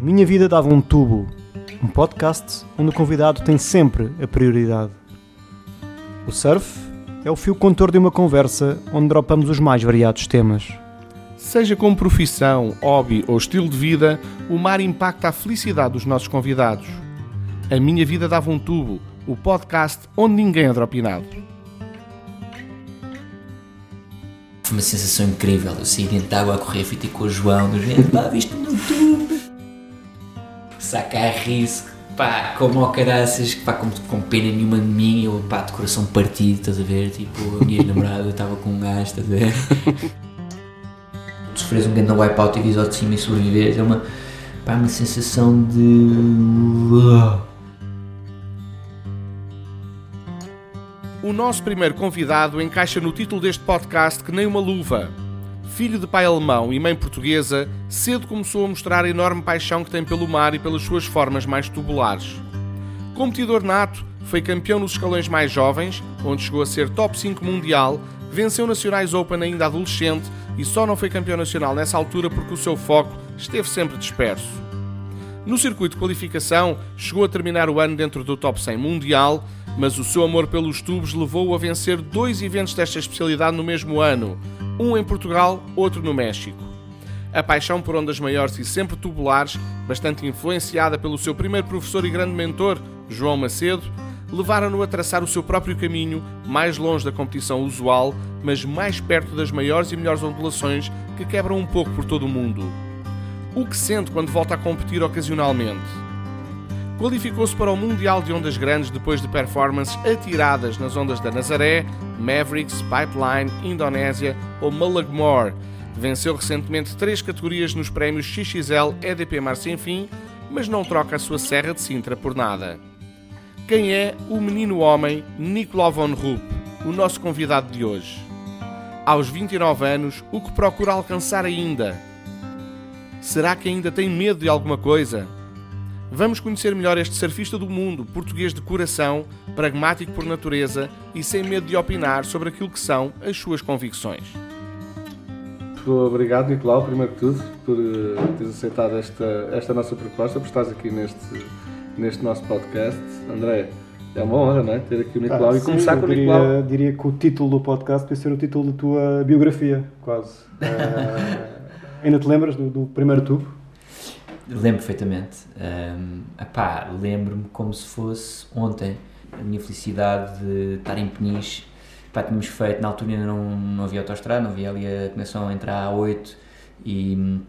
A Minha Vida Dava um Tubo, um podcast onde o convidado tem sempre a prioridade. O surf é o fio contor de uma conversa onde dropamos os mais variados temas. Seja como profissão, hobby ou estilo de vida, o mar impacta a felicidade dos nossos convidados. A Minha Vida Dava um Tubo, o podcast onde ninguém é dropinado. Foi uma sensação incrível. Eu saí dentro de água a correr, fui ter com o João, do género, pá, viste no YouTube. Saca a rir-se, pá, como ao caraças, pá, com, com pena nenhuma de mim, eu, pá, de coração partido, estás a ver? Tipo, a minha namorada estava com um gajo, estás a ver? Sofres um grande wipeout e vis ao de cima e sobreviveres, é uma, pá, uma sensação de. O nosso primeiro convidado encaixa no título deste podcast que nem uma luva. Filho de pai alemão e mãe portuguesa, cedo começou a mostrar a enorme paixão que tem pelo mar e pelas suas formas mais tubulares. Competidor nato, foi campeão nos escalões mais jovens, onde chegou a ser top 5 mundial, venceu Nacionais Open ainda adolescente e só não foi campeão nacional nessa altura porque o seu foco esteve sempre disperso. No circuito de qualificação, chegou a terminar o ano dentro do top 100 mundial, mas o seu amor pelos tubos levou-o a vencer dois eventos desta especialidade no mesmo ano, um em Portugal, outro no México. A paixão por ondas maiores e sempre tubulares, bastante influenciada pelo seu primeiro professor e grande mentor, João Macedo, levaram-no a traçar o seu próprio caminho, mais longe da competição usual, mas mais perto das maiores e melhores ondulações que quebram um pouco por todo o mundo. O que sente quando volta a competir ocasionalmente? Qualificou-se para o Mundial de Ondas Grandes depois de performances atiradas nas ondas da Nazaré, Mavericks, Pipeline, Indonésia ou Malagmore. Venceu recentemente três categorias nos prémios XXL EDP Mar Sem Fim, mas não troca a sua Serra de Sintra por nada. Quem é o menino homem Nicolau von Rupp, o nosso convidado de hoje? Aos 29 anos, o que procura alcançar ainda? Será que ainda tem medo de alguma coisa? Vamos conhecer melhor este surfista do mundo, português de coração, pragmático por natureza e sem medo de opinar sobre aquilo que são as suas convicções. Obrigado, Nicolau, primeiro que tudo, por uh, teres aceitado esta, esta nossa proposta, por estares aqui neste, neste nosso podcast. André, é uma honra, não é? Ter aqui o Nicolau Ah, e sim, começar com o diria, Nicolau. Diria que o título do podcast devia ser o título da tua biografia, quase. Ah, ainda te lembras do, do primeiro tubo? Lembro perfeitamente. Um, epá, lembro-me como se fosse ontem a minha felicidade de estar em Peniche. Epá, tínhamos feito, na altura ainda não, não havia autostrada, não havia ali a conexão entre a A8 e,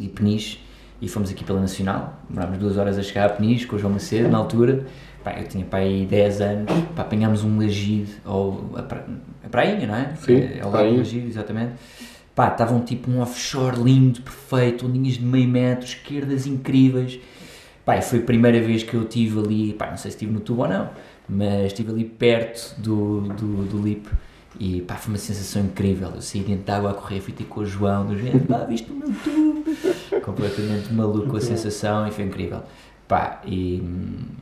e Peniche. E fomos aqui pela Nacional, demorámos duas horas a chegar a Peniche com o João Macedo, na altura. Epá, eu tinha pai aí 10 anos, epá, apanhámos um lagido, ou a, pra, a prainha, não é? Sim, é, ao lado do prainha. lagido, exatamente. Pá, estava um tipo um offshore lindo, perfeito, ondinhas de meio metro, esquerdas incríveis. Pá, foi a primeira vez que eu estive ali, pá, não sei se estive no tubo ou não, mas estive ali perto do, do, do lip e pá, foi uma sensação incrível. Eu saí dentro de água a correr, fui ter com o João, do género, pá, viste o meu tubo? Completamente maluco a sensação e foi incrível. Pá, e,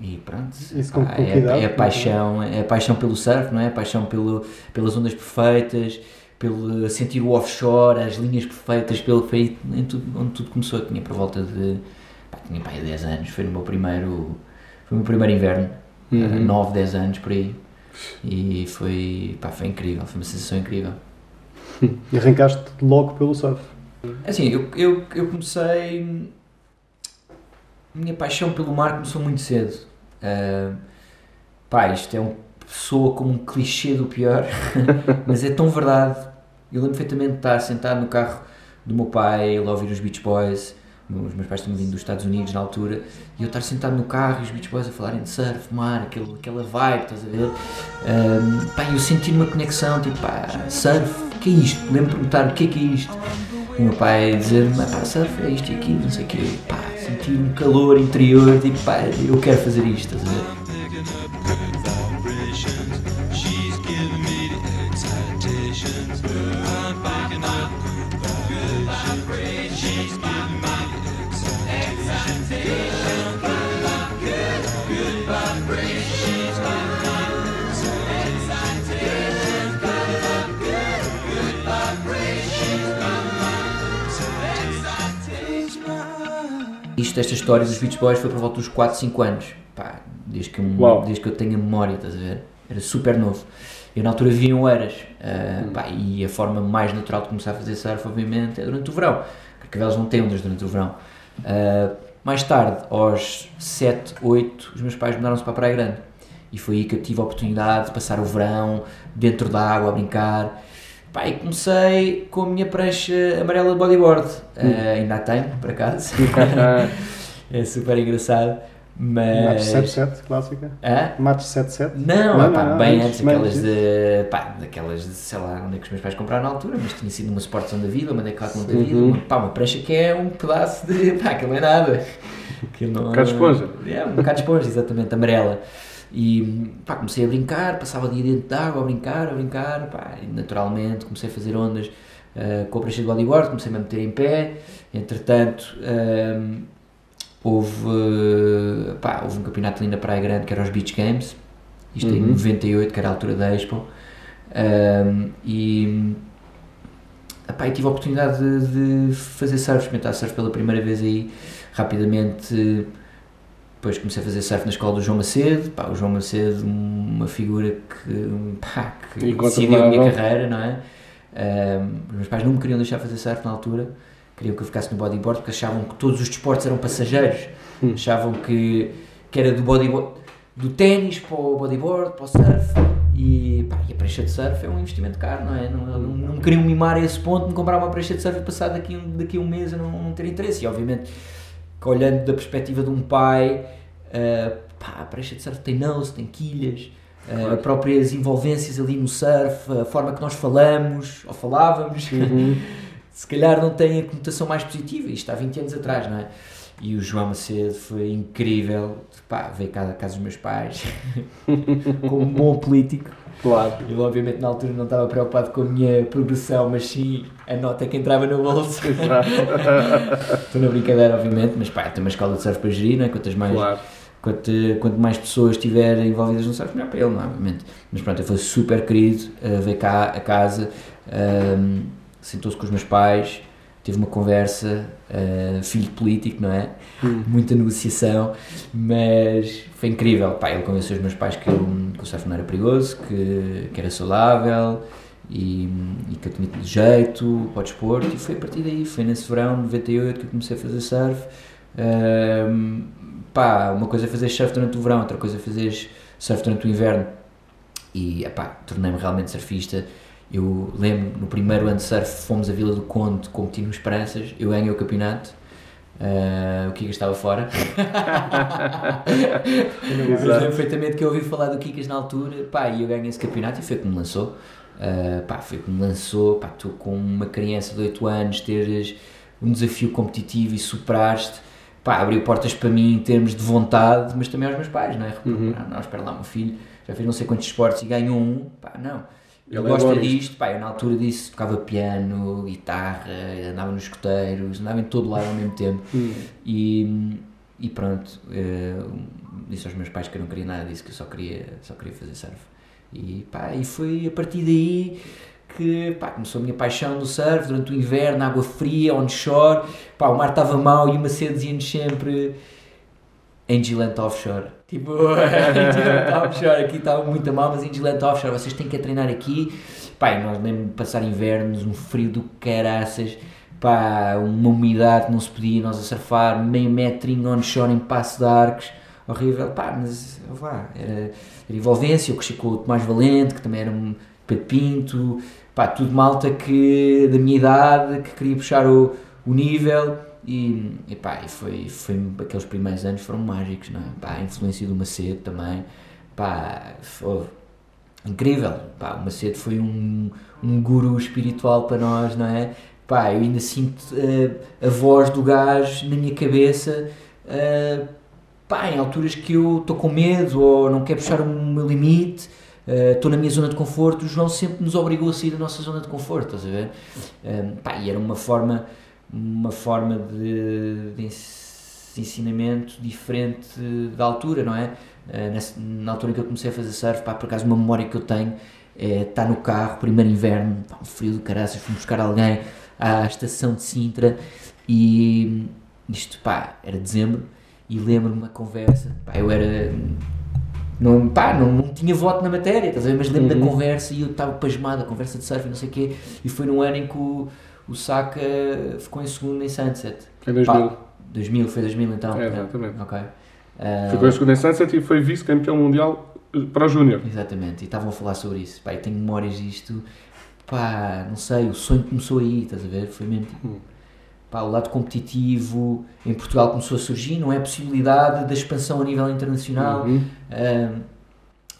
e pronto, pá, é, é a paixão, é a paixão pelo surf, não é? A paixão pelo, pelas ondas perfeitas, pelo sentir o offshore, as linhas perfeitas, pelo feito, em tudo, onde tudo começou. Eu tinha por volta de. Pá, tinha pá, aí 10 anos, foi no meu primeiro. Foi o meu primeiro inverno, Uhum. 9, 10 anos por aí. E foi. pá, foi incrível, foi uma sensação incrível. E arrancaste logo pelo surf. Assim, eu, eu, eu comecei. A minha paixão pelo mar começou muito cedo. Ah, pá, isto é um. soa como um clichê do pior, mas é tão verdade. Eu lembro perfeitamente de estar sentado no carro do meu pai, ele ouvir os Beach Boys. Os meus pais tinham vindo dos Estados Unidos na altura e eu estar sentado no carro e os Beach Boys a falarem de surf, mar, aquele, aquela vibe, estás a ver? Um, pá, eu senti uma conexão, tipo, pá, surf, o que é isto? Lembro-me de perguntar o que é que é isto? O meu pai dizer-me, pá, surf é isto e aquilo, não sei o quê. Pá, senti um calor interior, tipo, pá, eu quero fazer isto, estás a ver? Isto, esta história dos Beach Boys foi por volta dos 4, 5 anos. Pá, desde que, eu, desde que eu tenho a memória, estás a ver? Era super novo. Eu na altura vivia em Oeiras. ah, Hum. pá, e a forma mais natural de começar a fazer surf, obviamente, é durante o verão. Carcavelos não têm ondas durante o verão. Ah, mais tarde, aos 7, 8, os meus pais mudaram-se para a Praia Grande. E foi aí que eu tive a oportunidade de passar o verão dentro da água a brincar. Pá, e comecei com a minha prancha amarela de bodyboard. Ah, ainda a tenho, por acaso. é super engraçado. Mas. 77, clássica. Hã? Mates 77. Não, Não, pá, não, bem antes, antes, bem aquelas antes de. pá, daquelas de, sei lá, onde é que os meus pais compraram na altura, mas tinha sido uma Sportzone da vida, uma Decathlon da vida, Uhum. uma, pá, uma prancha que é um pedaço de. pá, aquilo não é nada. Aquilo não, Um bocado de esponja. É, um bocado de esponja, exatamente, amarela. E pá, comecei a brincar, passava o dia dentro de água a brincar, a brincar, pá, naturalmente comecei a fazer ondas ah, com a prancha de bodyboard, comecei-me a meter em pé, entretanto. ahm, Houve, pá, houve um campeonato ali na Praia Grande que era os Beach Games, isto em Uhum. 98, que era a altura da Expo, Ahm, e epá, tive a oportunidade de, de fazer surf, experimentar surf pela primeira vez aí, rapidamente, depois comecei a fazer surf na escola do João Macedo, pá, o João Macedo, uma figura que, pá, que decidiu a minha Incontornável. carreira, não é? Os meus pais não me queriam deixar fazer surf na altura, queriam que eu ficasse no bodyboard porque achavam que todos os desportos eram passageiros, Hum. achavam que, que era do bodyboard, do ténis para o bodyboard, para o surf e, pá, e a prancha de surf é um investimento caro, não é? Não, não, não me queriam mimar a esse ponto de me comprar uma prancha de surf e passar daqui, daqui a um mês a não, não ter interesse e obviamente que olhando da perspectiva de um pai, ah, pá, a prancha de surf tem nose, tem quilhas, ah, Claro. próprias envolvências ali no surf, a forma que nós falamos ou falávamos, Uhum. se calhar não tem a conotação mais positiva, isto há 20 anos atrás, não é? E o João Macedo foi incrível, pá, veio cá da casa dos meus pais, como um bom político. Claro. Ele obviamente na altura não estava preocupado com a minha progressão, mas sim a nota que entrava no bolso. Estou na brincadeira, obviamente, mas pá, tem uma escola de surf para gerir, não é? Quantas mais, Claro. quanto, quanto mais pessoas estiverem envolvidas no surf, melhor para ele, não é? Obviamente. Mas pronto, ele foi super querido, uh, veio cá a casa, um, sentou-se com os meus pais, teve uma conversa, uh, filho de político, não é? Hum. Muita negociação, mas foi incrível. Pá, ele convenceu os meus pais que, eu- que o surf não era perigoso, que, que era saudável e, e que eu tinha tido jeito para o desporto. E foi a partir daí, foi nesse verão, 98, que eu comecei a fazer surf. Um, pá, uma coisa é fazer surf durante o verão, outra coisa é fazer surf durante o inverno. E epá, tornei-me realmente surfista. Eu lembro, no primeiro ano de surf, fomos à Vila do Conde competir no Esperanças. Eu ganhei o campeonato. Ah, o Kikas estava fora. Mas lembro perfeitamente que eu ouvi falar do Kikas na altura. Pá, e eu ganhei esse campeonato e foi que me lançou. Ah, pá, foi que me lançou. Pá, tu com uma criança de 8 anos, teres um desafio competitivo e superaste. Pá, abriu portas para mim em termos de vontade, mas também aos meus pais, não é? Uhum. Ah, não, espera lá, meu filho já fez não sei quantos esportes e ganhou um. Pá, não. É bom nisto. disto, pá, eu na altura disse, tocava piano, guitarra, andava nos escoteiros, andava em todo lado ao mesmo tempo. Hum. E, e pronto, eh, disse aos meus pais que eu não queria nada disso, que eu só queria, só queria fazer surf. E pá, e foi a partir daí que pá, começou a minha paixão do surf, durante o inverno, água fria, onshore, pá, o mar estava mau e o Macedo dizia-nos sempre em Offshore. Tipo, em Gillette Offshore, aqui estava muito mal, mas em Gillette Offshore vocês têm que treinar aqui. E nós lembro de passar invernos, um frio do caraças, pá, uma umidade que não se podia, nós a surfar, meio metrinho onshore em Passo de Arcos, horrível, pá, mas vá, era, era envolvência, eu cresci com o Tomás Valente, que também era um Pinto, pá, tudo malta que, da minha idade, que queria puxar o, o nível, e, e pá, e foi, foi, aqueles primeiros anos foram mágicos, não é? Pá, a influência do Macedo também, pá, foi incrível, pá, o Macedo foi um, um guru espiritual para nós, não é? Pá, eu ainda sinto eh, a voz do gajo na minha cabeça, eh, pá, em alturas que eu estou com medo ou não quero puxar o meu limite, estou na minha zona de conforto, o João sempre nos obrigou a sair da nossa zona de conforto, estás a ver? Eh, pá, e era uma forma, uma forma de, de ens- ensinamento diferente da altura, não é? Eh, na altura em que eu comecei a fazer surf, pá, por acaso uma memória que eu tenho é estar no carro, primeiro inverno, pá, um frio do caraças, fomos buscar alguém à estação de Sintra e isto, pá, era dezembro, e lembro-me uma conversa, pá, eu era, não, pá, não, não tinha voto na matéria, estás a ver? Mas lembro Uhum. da conversa e eu estava pasmado, a conversa de surf e não sei o quê, e foi no ano em que o, o Saka ficou em segundo em Sunset. Em 2000. Pá, 2000, foi 2000 então? É, exatamente. Ok. Ah, Ficou em segundo em Sunset e foi vice-campeão mundial eh, para o Júnior. Exatamente, e estavam a falar sobre isso. Pá, eu tenho memórias disto. Pá, não sei, o sonho começou aí, estás a ver? Foi mesmo tipo. Hum. Pá, o lado competitivo em Portugal começou a surgir, não é a possibilidade da expansão a nível internacional. Uhum.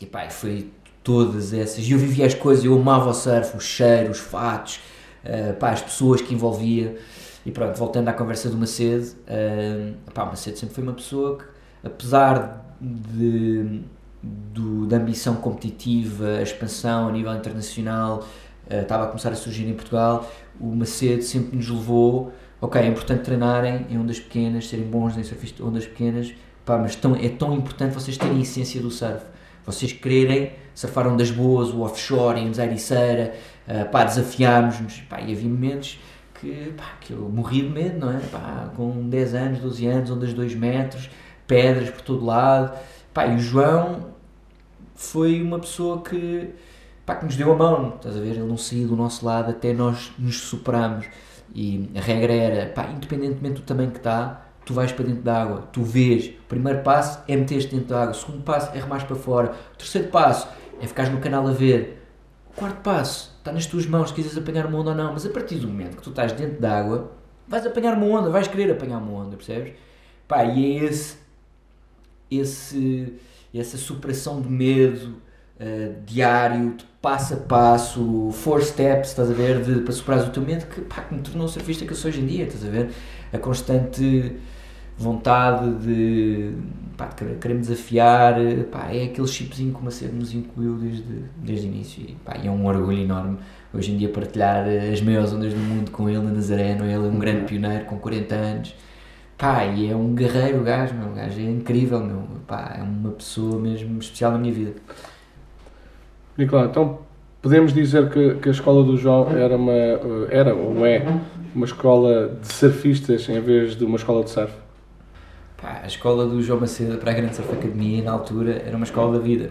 E pá, foi todas essas. E eu vivia as coisas, eu amava o surf, o cheiro, os fatos, ah, pá, as pessoas que envolvia. E pronto, voltando à conversa do Macedo, ahm, pá, o Macedo sempre foi uma pessoa que, apesar de, da ambição competitiva, a expansão a nível internacional, ah, estava a começar a surgir em Portugal, o Macedo sempre nos levou. Ok, é importante treinarem em ondas pequenas, serem bons em surf de ondas pequenas, pá, mas tão, é tão importante vocês terem a essência do surf. Vocês quererem surfar ondas boas, o offshore, irmos à ericeira, uh, pá, desafiámos-nos, pá, e havia momentos que, pá, que eu morria de medo, não é? Pá, com 10 anos, 12 anos, ondas de 2 metros, pedras por todo lado, pá, e o João foi uma pessoa que, pá, que nos deu a mão, estás a ver? Ele não saiu do nosso lado até nós nos superarmos. E a regra era, pá, independentemente do tamanho que está, tu vais para dentro da água, tu vês, o primeiro passo é meter-te dentro da água, o segundo passo é remar para fora, o terceiro passo é ficares no canal a ver, quarto passo está nas tuas mãos se quiseres apanhar uma onda ou não, mas a partir do momento que tu estás dentro da água, vais apanhar uma onda, vais querer apanhar uma onda, percebes? Pá, e é esse, esse, essa superação de medo uh, diário, de passo a passo, four steps, estás a ver, de, para superares o teu medo, que, pá, que me tornou o surfista que eu sou hoje em dia, estás a ver? A constante vontade de, pá, me desafiar, pá, é aquele chipzinho que o Macedo nos incluiu desde, desde o início e, pá, e é um orgulho enorme hoje em dia partilhar as maiores ondas do mundo com ele na Nazareno, ele é um grande pioneiro com 40 anos, pá, e é um guerreiro o gajo, meu, o gajo é incrível, meu, pá, é uma pessoa mesmo especial na minha vida. Nicolau, então podemos dizer que, que a escola do João era uma, eh, era ou é uma escola de surfistas em vez de uma escola de surf? Pá, a escola do João Macedo para a Grande Surf Academia na altura era uma escola da vida.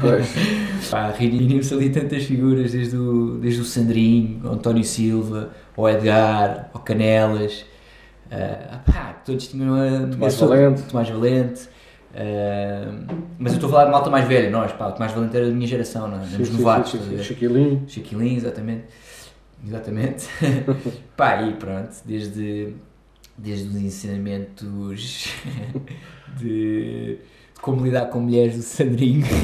Pois. Pá, reuniam-se ali tantas figuras, desde o, desde o Sandrinho, o António Silva, o Edgar, o Canelas, ah, pá, todos tinham a. Tomás esse- Valente. Tomás Valente. ah, mas eu estou a falar de malta mais velha, nós, pá, o Tomás Valente era da minha geração, não é? Sim, Éramos novatos, sim, sim. Chiquilinho. Chiquilinho, exatamente. Exatamente. Pá, e pronto, desde, desde os ensinamentos de, como lidar com mulheres do Sandrinho.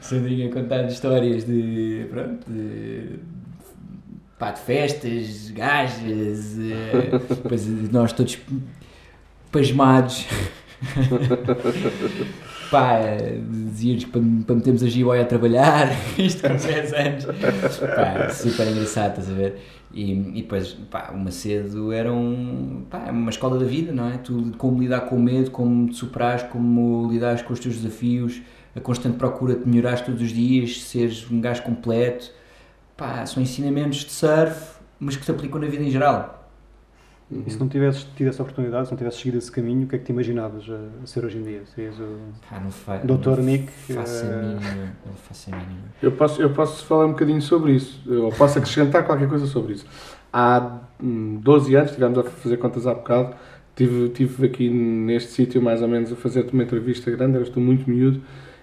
Sandrinho a contar histórias de, pronto, de, pá, de festas, gajas, eh, depois nós todos pasmados. Pá, dizia-lhes para, para metermos a jiboia a trabalhar, isto com 10 anos. Pá, super engraçado, estás a ver? E, e depois, pá, o Macedo era um, pá, uma escola da vida, não é? Tu, como lidar com o medo, como te superares, como lidares com os teus desafios, a constante procura de melhorares todos os dias, seres um gajo completo. Pá, são ensinamentos de surf, mas que te aplicam na vida em geral. E se não tivesses tido essa oportunidade, se não tivesses seguido esse caminho, o que é que te imaginavas a, ser hoje em dia? Serias o não fa Dr. não Nick? Faço eh, mínima, não faço a mínima. Eu posso, eu posso falar um bocadinho sobre isso, ou posso acrescentar qualquer coisa sobre isso. Há hum, 12 anos, estivemos a fazer contas há bocado, tive, tive aqui neste sítio mais ou menos a fazer-te uma entrevista grande, eras tu muito miúdo,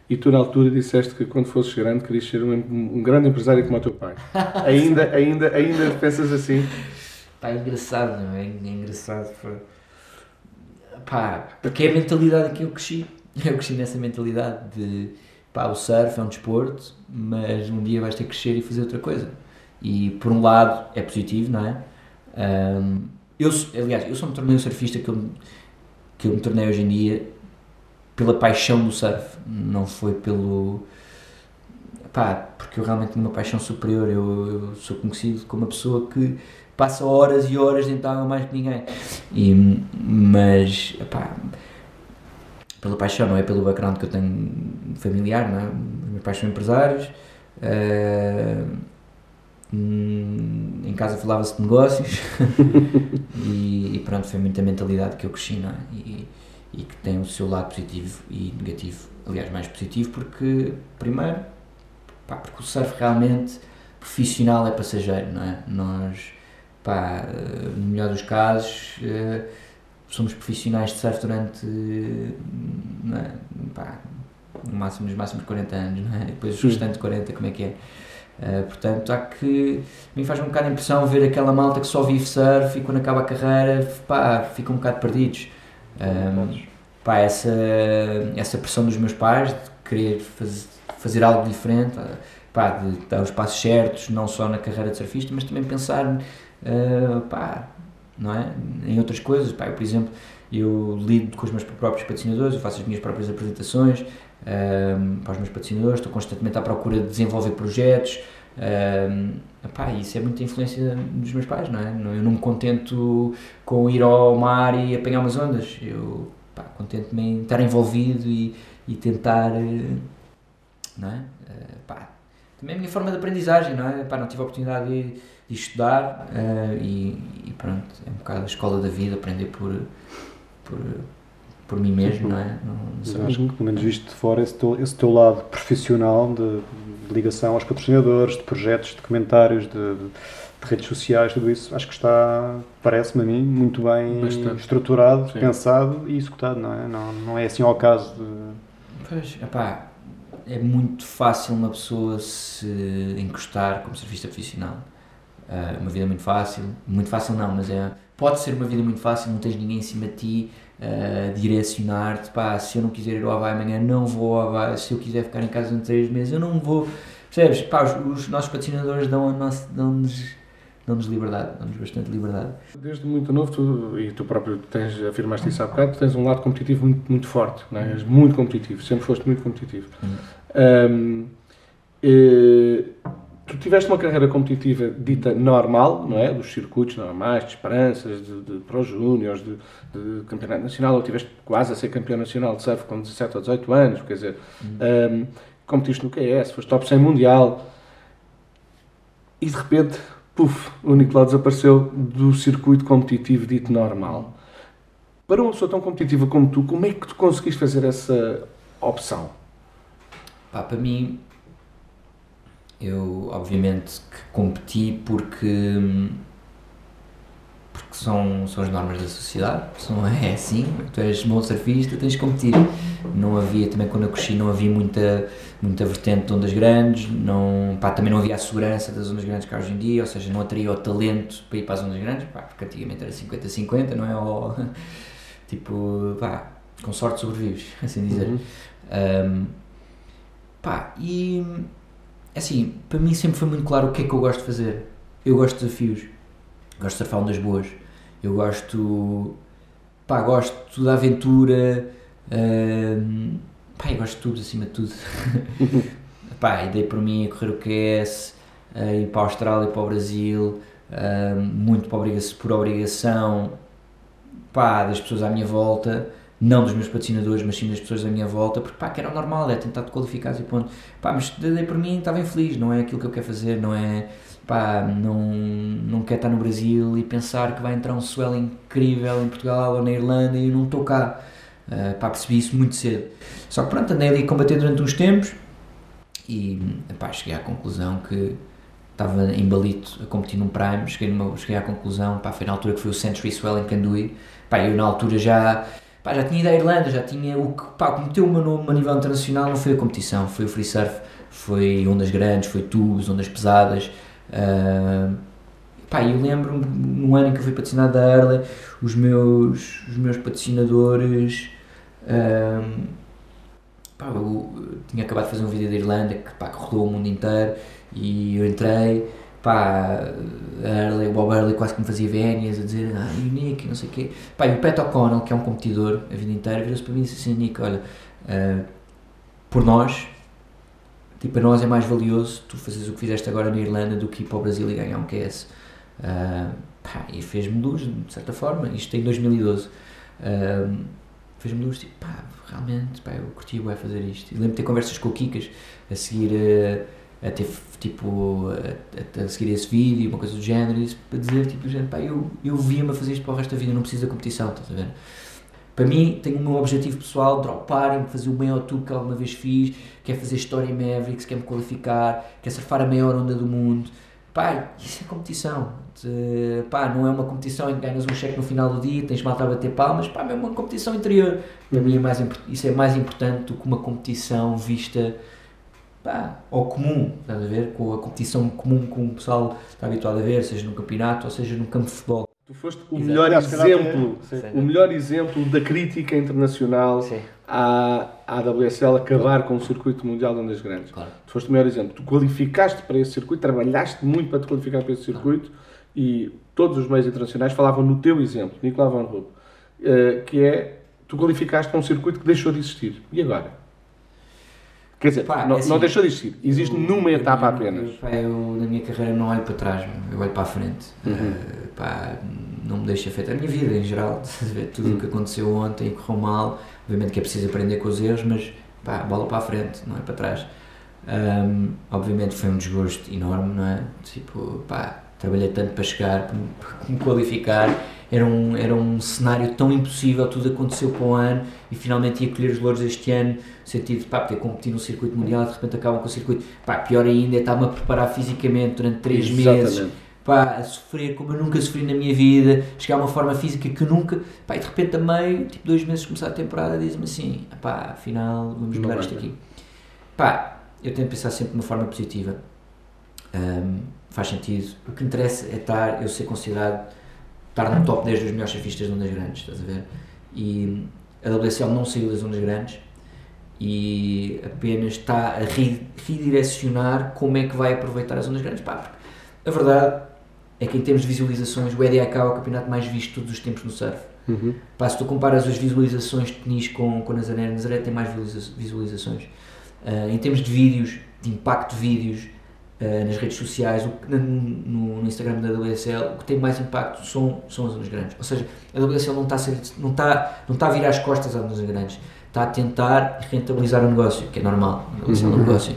e tu na altura disseste que quando fosses grande querias ser um, um grande empresário como o teu pai. ainda, ainda, ainda pensas assim? Pá, é engraçado, não é? É engraçado. Pá. Porque é a mentalidade que eu cresci. Eu cresci nessa mentalidade de pá, o surf é um desporto, mas um dia vais ter que crescer e fazer outra coisa. E por um lado é positivo, não é? Ahm, eu, aliás, eu só me tornei o surfista que eu, que eu me tornei hoje em dia pela paixão do surf, não foi pelo. Pá, porque eu realmente tenho uma paixão superior. Eu, eu sou conhecido como uma pessoa que passa horas e horas dentro da água mais que ninguém. E, mas, pá, pela paixão, não é pelo background que eu tenho familiar, não é? Meus pais são empresários. hum, em casa casa falava-se de negócios e, e, pronto, foi muita mentalidade que eu cresci, não é? E, e que tem o seu lado positivo e negativo. Aliás, mais positivo porque, primeiro, pá, porque o surf realmente profissional é passageiro, não é? Nós, pá, no melhor dos casos, uh, somos profissionais de surf durante, é? pá, no máximo, nos máximos 40 anos, não é? Depois os restantes 40, como é que é? Uh, portanto, há que. A mim faz um bocado de impressão ver aquela malta que só vive surf e quando acaba a carreira, pá, ficam um bocado perdidos. Um, pá, essa, essa pressão dos meus pais de querer faz, fazer algo diferente, pá, de dar os passos certos, não só na carreira de surfista, mas também pensar uh, pá, não é? em outras coisas. Pá, eu, por exemplo, eu lido com os meus próprios patrocinadores, eu faço as minhas próprias apresentações um, para os meus patrocinadores, estou constantemente à procura de desenvolver projetos. Um, epá, isso é muita influência dos meus pais, não é? Eu não me contento com ir ao mar e apanhar umas ondas. Eu contento-me em estar envolvido e, e tentar. Não é? Uh, pá, também é a minha forma de aprendizagem, não é? Pá, não tive a oportunidade de, de estudar uh, e, e, pronto, é um bocado a escola da vida, aprender por, por, por mim mesmo, não é? Não, não Mas, pelo menos visto de fora, esse teu, esse teu lado profissional de, de, ligação aos patrocinadores, de projetos, de comentários, de, de, de redes sociais, tudo isso, acho que está, parece-me a mim, muito bem Bastante. estruturado, Sim. pensado e executado, não é? Não, não é assim ao caso de... Pois, epá, é muito fácil uma pessoa se encostar como serviço profissional. Uh, uma vida muito fácil, muito fácil não, mas é, pode ser uma vida muito fácil, não tens ninguém em cima de ti, uh, direcionar-te, pá, se eu não quiser ir ao Havaí amanhã, não vou ao Havaí, se eu quiser ficar em casa durante três meses, eu não vou, percebes? Pá, os, os nossos patrocinadores dão-nos dão dão-nos liberdade, dão-nos bastante liberdade. Desde muito novo, tu, e tu próprio tens, afirmaste isso há bocado, tens um lado competitivo muito, muito forte, não é? És muito competitivo, sempre foste muito competitivo. Um, e, tu tiveste uma carreira competitiva dita normal, não é? Dos circuitos normais, de esperanças, de, de Pro de, de, campeonato nacional, ou tiveste quase a ser campeão nacional de surf com 17 ou 18 anos, quer dizer, um, competiste no QS, foste top 100 mundial, e de repente, puf, o Nicolau desapareceu do circuito competitivo dito normal. Para uma pessoa tão competitiva como tu, como é que tu conseguiste fazer essa opção? Pá, para mim, eu obviamente que competi porque porque são, são as normas da sociedade, não é assim, tu és bom surfista, tens de competir. Não havia, também quando eu cresci, não havia muita, muita vertente de ondas grandes, não, pá, também não havia a segurança das ondas grandes que há hoje em dia, ou seja, não atraía o talento para ir para as ondas grandes, pá, porque antigamente era 50-50, não é? Ou, tipo, pá, com sorte sobrevives, assim dizer. Uhum. Um, pá, e assim, para mim sempre foi muito claro o que é que eu gosto de fazer. Eu gosto de desafios, gosto de surfar ondas boas, eu gosto, pá, gosto da aventura, uh, pá, eu gosto de tudo, acima de tudo. pá, e dei por mim a correr o QS, a ir para a Austrália, para o Brasil, uh, muito por obrigação, por obrigação, pá, das pessoas à minha volta não dos meus patrocinadores, mas sim das pessoas da minha volta, porque pá, que era normal, é tentar te qualificar e ponto. Pá, mas dei por mim, estava infeliz, não é aquilo que eu quero fazer, não é, pá, não, não quero estar no Brasil e pensar que vai entrar um swell incrível em Portugal ou na Irlanda e eu não estou cá. Uh, pá, percebi isso muito cedo. Só que pronto, andei ali a combater durante uns tempos e pá, cheguei à conclusão que estava em Balito a competir num Prime, cheguei, numa, cheguei à conclusão, pá, foi na altura que foi o Century Swell em Candui, pá, eu na altura já Pá, já tinha ido à Irlanda, já tinha o que, pá, meteu o meu nome a nível internacional não foi a competição, foi o free surf, foi ondas grandes, foi tubos, ondas pesadas. Uh, pá, eu lembro-me no ano em que eu fui patrocinado da Arla, os meus, os meus patrocinadores. Uh, pá, eu tinha acabado de fazer um vídeo da Irlanda que, pá, que rodou o mundo inteiro e eu entrei pá, Early, o Bob Early quase que me fazia vénias a dizer, ah, e o Nick, não sei o quê. Pá, e o Pat O'Connell, que é um competidor a vida inteira, virou-se para mim e disse assim, Nick, olha, uh, por nós, tipo, a nós é mais valioso tu fazes o que fizeste agora na Irlanda do que ir para o Brasil e ganhar um QS. Uh, ah, pá, e fez-me luz, de certa forma, isto em 2012. Uh, fez-me luz, tipo, pá, realmente, pá, eu curti o fazer isto. E lembro de ter conversas com o Kikas a seguir... Uh, a ter tipo a, a, seguir esse vídeo, uma coisa do género, isso para dizer tipo, gente, pá, eu, eu via-me a fazer isto para o resto da vida, não preciso da competição, estás a ver? Para mim, tenho o meu objetivo pessoal, dropar, fazer o maior tour que alguma vez fiz, quer fazer história em Mavericks, quer me qualificar, quer surfar a maior onda do mundo. Pá, isso é competição. De, pá, não é uma competição em que ganhas um cheque no final do dia, tens malta a bater palmas, pá, é uma competição interior. Para mim, é mais, isso é mais importante do que uma competição vista pá, ao comum, estás a ver? Com a competição comum que o pessoal está habituado a ver, seja no campeonato ou seja no campo de futebol. Tu foste o melhor exemplo, o melhor exemplo da crítica internacional Sim. à, à WSL acabar com o circuito mundial de ondas grandes. Claro. Tu foste o melhor exemplo. Tu qualificaste para esse circuito, trabalhaste muito para te qualificar para esse circuito claro. e todos os meios internacionais falavam no teu exemplo, Nicolau Van Rupp, uh, que é tu qualificaste para um circuito que deixou de existir. E agora? Quer dizer, pá, não, é assim, não deixou de existir. Existe eu, numa eu, etapa eu, apenas. Eu, na minha carreira, não olho para trás, eu olho para a frente. Uhum. Uh, pá, não me deixa afetar a minha vida em geral. Tudo o uhum. que aconteceu ontem correu mal. Obviamente que é preciso aprender com os erros, mas pá, bola para a frente, não é para trás. Um, obviamente foi um desgosto enorme, não é? Tipo, pá, trabalhei tanto para chegar, para me qualificar era um, era um cenário tão impossível, tudo aconteceu para o ano e finalmente ia colher os louros este ano, no sentido de pá, competir no circuito mundial, de repente acabam com o circuito. Pá, pior ainda é estar-me a preparar fisicamente durante 3 meses, pá, a sofrer como eu nunca sofri na minha vida, chegar a uma forma física que nunca, pá, e de repente a meio, tipo dois meses começar a temporada, diz-me assim, pá, afinal vamos mudar isto aqui. Pá, eu tento pensar sempre de uma forma positiva. Um, faz sentido. O que interessa é estar, eu ser considerado estar no top 10 dos melhores surfistas de ondas grandes, estás a ver? E a WSL não saiu das ondas grandes e apenas está a redirecionar como é que vai aproveitar as ondas grandes. Pá, a verdade é que em termos de visualizações o EDAK é o campeonato mais visto de todos os tempos no surf. Uhum. Pá, se tu comparas as visualizações de Peniche com, com Nazaré, Nazaré tem mais visualizações. Uh, em termos de vídeos, de impacto de vídeos, uh, nas redes sociais, o, no, no, Instagram da WSL, o que tem mais impacto são, são as zonas grandes. Ou seja, a WSL não está a, ser, não está, não está a virar as costas às zonas grandes, está a tentar rentabilizar o negócio, que é normal, a WSL é um uhum. negócio.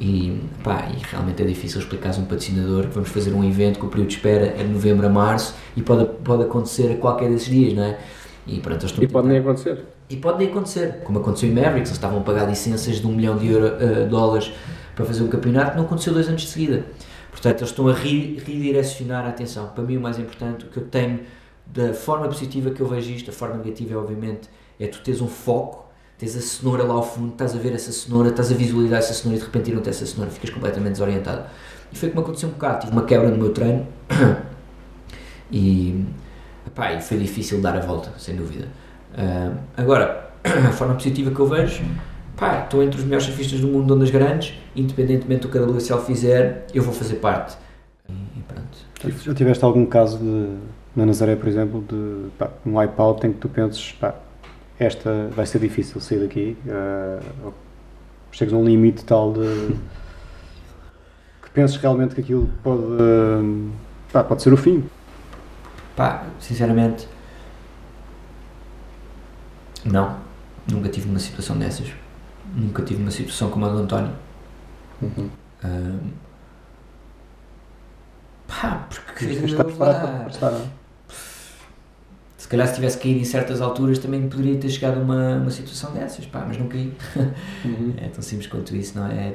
E, pá, e realmente é difícil explicar a um patrocinador que vamos fazer um evento que o período de espera é de novembro a março e pode, pode acontecer a qualquer desses dias, não é? E, pronto, e pode nem acontecer. E pode nem acontecer, como aconteceu em Mavericks, eles estavam a pagar licenças de um milhão de euro, uh, dólares para fazer um campeonato, não aconteceu dois anos de seguida. Portanto, eles estão a redirecionar a atenção. Para mim, o mais importante, o que eu tenho da forma positiva que eu vejo isto, a forma negativa, obviamente, é tu teres um foco, tens a cenoura lá ao fundo, estás a ver essa cenoura, estás a visualizar essa cenoura e de repente não essa cenoura, ficas completamente desorientado. E foi como aconteceu um bocado. Tive uma quebra no meu treino e, epá, e foi difícil dar a volta, sem dúvida. Uh, agora, a forma positiva que eu vejo pá, estou entre os melhores surfistas do mundo de ondas grandes, independentemente do que a WSL fizer, eu vou fazer parte. E pronto. Já tiveste algum caso de, na Nazaré, por exemplo, de pá, um wipeout em que tu penses, pá, esta vai ser difícil sair daqui, uh, chegas a um limite tal de que penses realmente que aquilo pode, uh, pá, pode ser o fim? Pá, sinceramente, não. Nunca tive uma situação dessas nunca tive uma situação como a do António. Uhum. Um, pá, porque. Está para Se calhar se tivesse caído em certas alturas também poderia ter chegado a uma, uma situação dessas, pá, mas não caí. Uhum. É tão simples quanto isso, não é?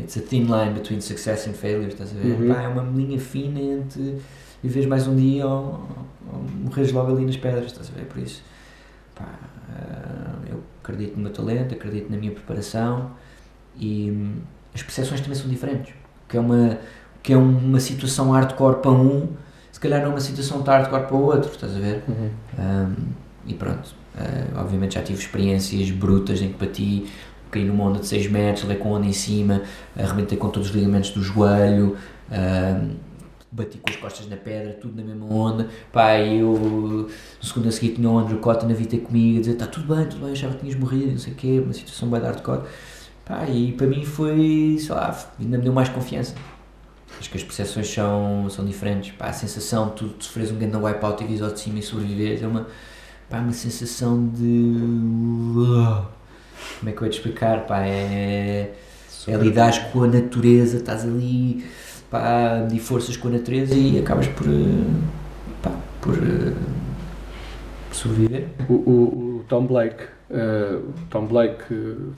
It's a thin line between success and failure, estás a ver? Uhum. Pá, é uma linha fina entre viveres mais um dia ou, ou morreres logo ali nas pedras, estás a ver? Por isso, pá, uh, eu acredito no meu talento, acredito na minha preparação e hum, as percepções também são diferentes. Que é uma, que é uma situação hardcore para um, se calhar não é uma situação hardcore para o outro, estás a ver? Uhum. Um, e pronto, uh, obviamente já tive experiências brutas em que bati, caí numa onda de 6 metros, levei com onda em cima, arrebentei com todos os ligamentos do joelho. Uh, bati com as costas na pedra, tudo na mesma onda. Pá, eu no segundo a seguir tinha o Andrew Cotton a vir ter comigo a dizer: está tudo bem, tudo bem, achava que tinhas morrido, não sei o quê, uma situação bem de hardcore. Pá, e para mim foi, sei lá, ainda me deu mais confiança. Acho que as percepções são, são diferentes. Pá, a sensação de tu, tu sofres um grande wipeout e vis ao de cima e sobreviveres é uma, pá, uma sensação de. Como é que eu ia te explicar? Pá, é É lidares com a natureza, estás ali pá, medir forças com a natureza e acabas por, eh, pá, por eh, sobreviver. O, o- o Tom Blake. o Tom Blake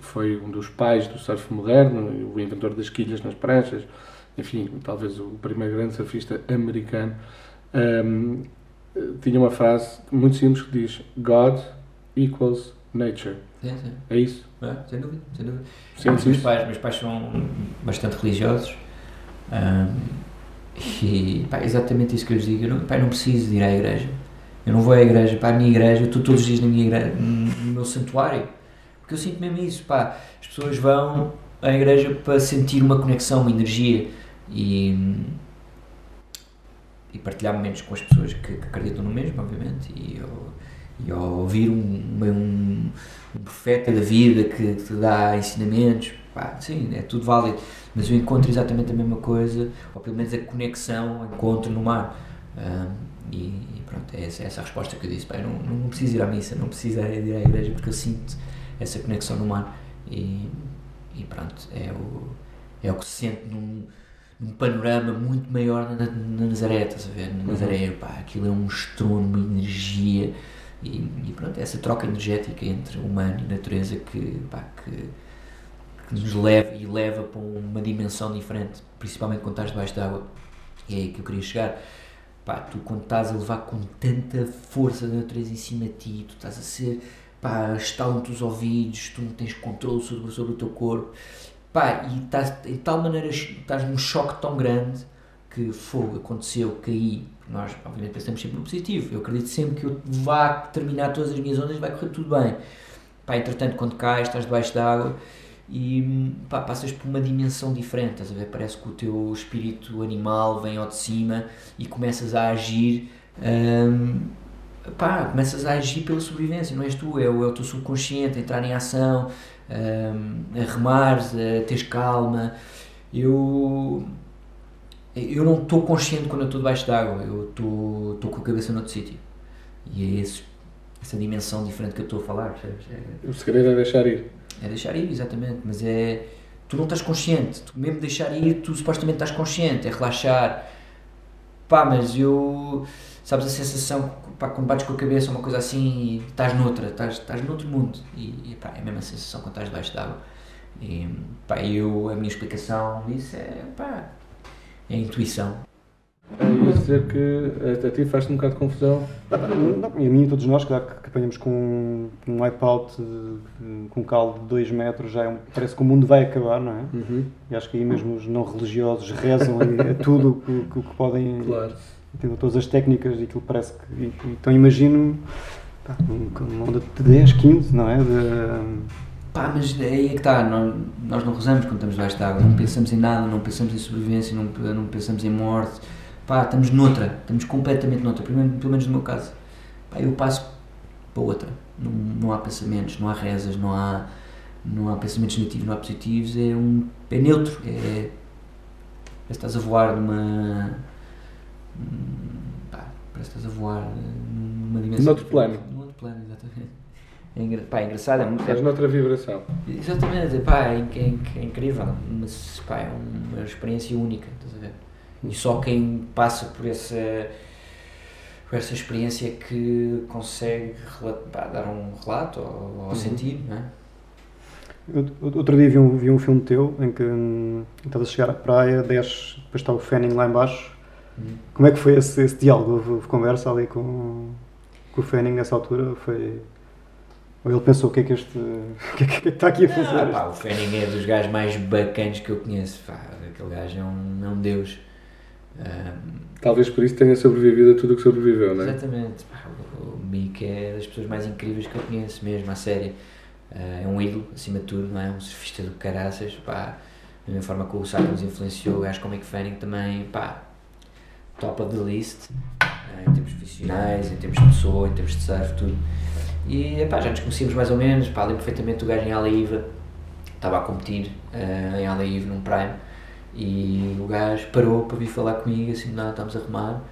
foi um dos pais do surf moderno, o inventor das quilhas nas pranchas, enfim, talvez o primeiro grande surfista americano. Eh, tinha uma frase muito simples que diz: God equals nature. Sim, sim. É isso? É, sem dúvida, sem dúvida. Sentes meus, pais, meus pais são bastante religiosos ahm, e pá, exatamente isso que eu lhes digo. Eu não, pá, eu não preciso de ir à igreja. Eu não vou à igreja, para a minha igreja, eu estou todos os dias na minha igreja, no meu santuário. Porque eu sinto mesmo isso, pá. As pessoas vão à igreja para sentir uma conexão, uma energia e, e partilhar momentos com as pessoas que, que acreditam no mesmo, obviamente. E, ao- e ao ouvir um, um, um profeta da vida que, que te dá ensinamentos, pá, sim, é tudo válido. Mas eu encontro exatamente a mesma coisa, ou pelo menos a conexão, encontro no mar. E, e pronto, é essa, é essa a resposta que eu disse. Eu não, não preciso ir à missa, não preciso ir à igreja porque eu sinto essa conexão no mar. E, e pronto, é o, é o que se sente num, num panorama muito maior na, na Nazaré, estás a ver? Na Nazaré, pá, aquilo é um estrondo, uma energia. E, e pronto, essa troca energética entre humano e natureza que, pá, que, que nos leva e leva para uma dimensão diferente, principalmente quando estás debaixo d'água. E é aí que eu queria chegar. Pá, tu quando estás a levar com tanta força da natureza em cima de ti, tu estás a ser, pá, estalam-te os ouvidos, tu não tens controle sobre, sobre o teu corpo, pá, e estás de tal maneira, estás num choque tão grande que fogo, aconteceu, caí. Nós, obviamente, pensamos sempre no positivo. Eu acredito sempre que eu vá terminar todas as minhas ondas e vai correr tudo bem. Pá, entretanto, quando cais, estás debaixo d'água e pá, passas por uma dimensão diferente. Estás a ver? Parece que o teu espírito animal vem ao de cima e começas a agir. hum, pá, começas a agir pela sobrevivência, não és tu, é o, é o teu subconsciente entrar em ação, hum, a remar, a teres calma. Eu eu não estou consciente quando eu estou debaixo d'água, eu estou com a cabeça noutro sítio. E é esse, essa dimensão diferente que eu estou a falar, percebes? É, O segredo é deixar ir. É deixar ir, exatamente, mas é. Tu não estás consciente, tu mesmo deixar ir, tu supostamente estás consciente, é relaxar. Pá, mas eu. Sabes a sensação, pá, quando bates com a cabeça, uma coisa assim, e estás noutra, estás, estás noutro mundo. E, e pá, é a mesma sensação quando estás debaixo d'água. E pá, eu, a minha explicação disso é. pá, é a intuição. É ia dizer que a, a ti faz-te um bocado de confusão. Não, E a mim e todos nós, que, que apanhamos com um wipeout eh, com um caldo de 2 metros, já é um- parece que o mundo vai acabar, não é? Uhum. E acho que aí mesmo os não religiosos rezam a, a tudo o que, que- podem, Claro. entendeu todas as técnicas e aquilo parece que. então imagino pá, um- uma onda de 10, 15, não é? De, Pá, mas aí é que está, nós, nós não rezamos quando estamos debaixo d'água, não pensamos em nada, não pensamos em sobrevivência, não, não pensamos em morte. Pá, estamos noutra, estamos completamente noutra, pelo menos, pelo menos no meu caso. Pá, eu passo para outra. Não, não há pensamentos, não há rezas, não há, não há pensamentos negativos, não há positivos, é, um, é neutro. É, parece que estás a voar numa. hum, Pá, parece que estás a voar numa dimensão. Noutro plano. Num outro plano, exatamente. É, engra- pá, é engraçado, é muito. Estás noutra vibração. Exatamente, pá, é, é é incrível, mas pá, é uma experiência única, estás a ver? E só quem passa por essa, por essa experiência que consegue dar um relato ou, ou sentir, não é? Outro- dia vi um, vi um filme teu em que hum, estás a chegar à praia, desces, depois está o Fanning lá embaixo. Uhum. Como é que foi esse, esse diálogo? Houve, houve conversa ali com, com o Fanning nessa altura? Foi... Ou ele pensou o que é que este. o que é que está aqui a fazer? Ah, pá, o Fanning é dos gajos mais bacanas que eu conheço, pá, aquele gajo é um, é um deus. Talvez por isso tenha sobrevivido a tudo o que sobreviveu, não é? Exatamente. O, o Mick é das pessoas mais incríveis que eu conheço mesmo, à série. Ah, é um ídolo, acima de tudo, não é? Um surfista do caraças, pá. Da mesma forma que o Saka nos influenciou, gajos como Mick Fanning também, pá. Top of the list, ah, em termos profissionais, em termos de pessoa, em termos de surf, tudo. E, pá, já nos conhecíamos mais ou menos, pá, lembro perfeitamente do gajo em Alaiva, estava a competir ah, em Alaiva num Prime, e o gajo parou para vir falar comigo, assim, nada, estávamos a remar,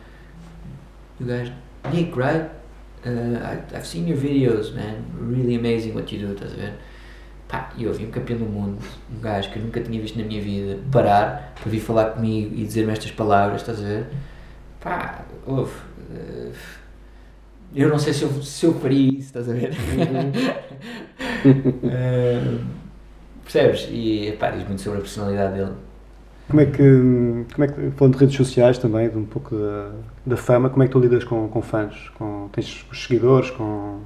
e o gajo, Nick, right? Uh, I've seen your videos, man. Really amazing what you do, estás a ver? Pá, e eu vi um campeão do mundo, um gajo que eu nunca tinha visto na minha vida, parar para vir falar comigo e dizer-me estas palavras, estás a ver? Pá, ouve. eh, eu não sei se eu, se eu faria isso, estás a ver? Eh, percebes? E pá, diz muito sobre a personalidade dele. Como é que, como é que falando de redes sociais também, de um pouco da, da fama, como é que tu lidas com, com fãs? Com, tens os seguidores? Com...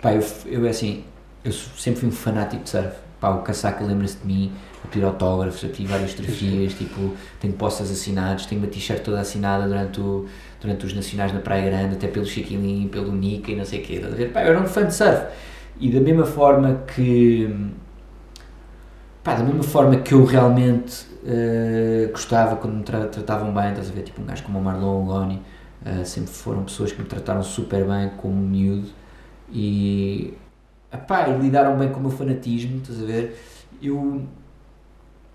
Pá, eu, eu assim, eu sempre fui um fanático de surf. Pá, o Casaca lembra-se de mim a pedir autógrafos, a pedir várias fotografias, tipo, tenho postas assinados, tenho uma t-shirt toda assinada durante, o, durante os nacionais na Praia Grande, até pelo Chiquilim, pelo Nika e não sei o quê. estás a ver? Pá, eu era um fã de surf. E da mesma forma que. Pá, da mesma forma que eu realmente eh, gostava quando me tra- tratavam bem, estás a ver? Tipo um gajo como o Marlon, o Goni, eh, sempre foram pessoas que me trataram super bem como miúdo e, epá, lidaram bem com o meu fanatismo, estás a ver? Eu.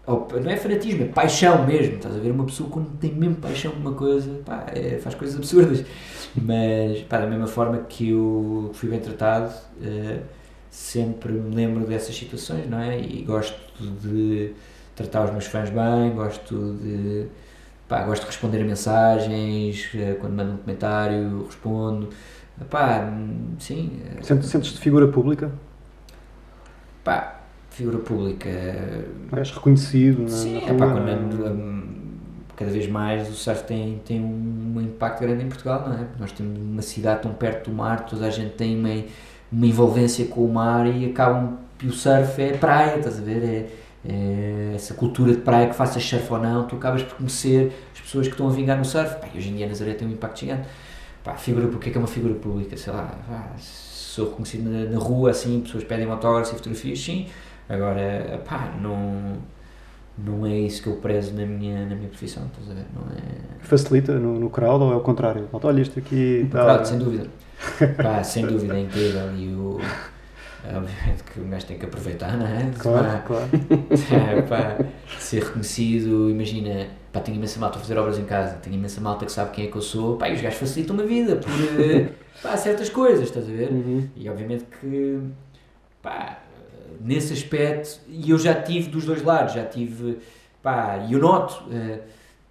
não é fanatismo, é paixão mesmo, estás a ver? Uma pessoa quando tem mesmo paixão por uma coisa, pá, é- faz coisas absurdas. Mas, pá, da mesma forma que eu fui bem tratado, eh, sempre me lembro dessas situações, não é? E gosto de tratar os meus fãs bem, gosto de. Pá, gosto de responder a mensagens, eh, quando mandam um comentário, respondo. Pá, sim, eh, Sentes- Sentes-te figura pública? pá, figura pública. És reconhecido na, Sim, na é pá, quando ando, cada vez mais o surf tem, tem um impacto grande em Portugal, não é? Nós temos uma cidade tão perto do mar, toda a gente tem uma, uma envolvência com o mar e acabam. E o surf é praia, estás a ver? É, é essa cultura de praia que faças surf ou não, tu acabas por conhecer as pessoas que estão a vingar no surf. Pá, hoje em dia a Nazaré tem um impacto gigante. Pá, figura, porque é que é uma figura pública? Sei lá, pá, sou reconhecido na, na rua, assim, pessoas pedem autógrafos e fotografias, sim. Agora, pá, não, não é isso que eu prezo na minha, na minha profissão, estás a ver? Não é. Facilita no, no crowd ou é o contrário? Olha isto aqui. tá- Claro, sem dúvida. Pá, sem dúvida, é incrível. E o. Obviamente que um gajo tem que aproveitar, não é? Claro, Pá, claro. é, pá, ser reconhecido, imagina, pá, tenho imensa malta a fazer obras em casa, tenho imensa malta que sabe quem é que eu sou, pá, e os gajos facilitam-me a vida por eh, pá, certas coisas, estás a ver? Uhum. E obviamente que, pá, nesse aspecto, e eu já tive dos dois lados, já tive, pá, e eu noto, eh,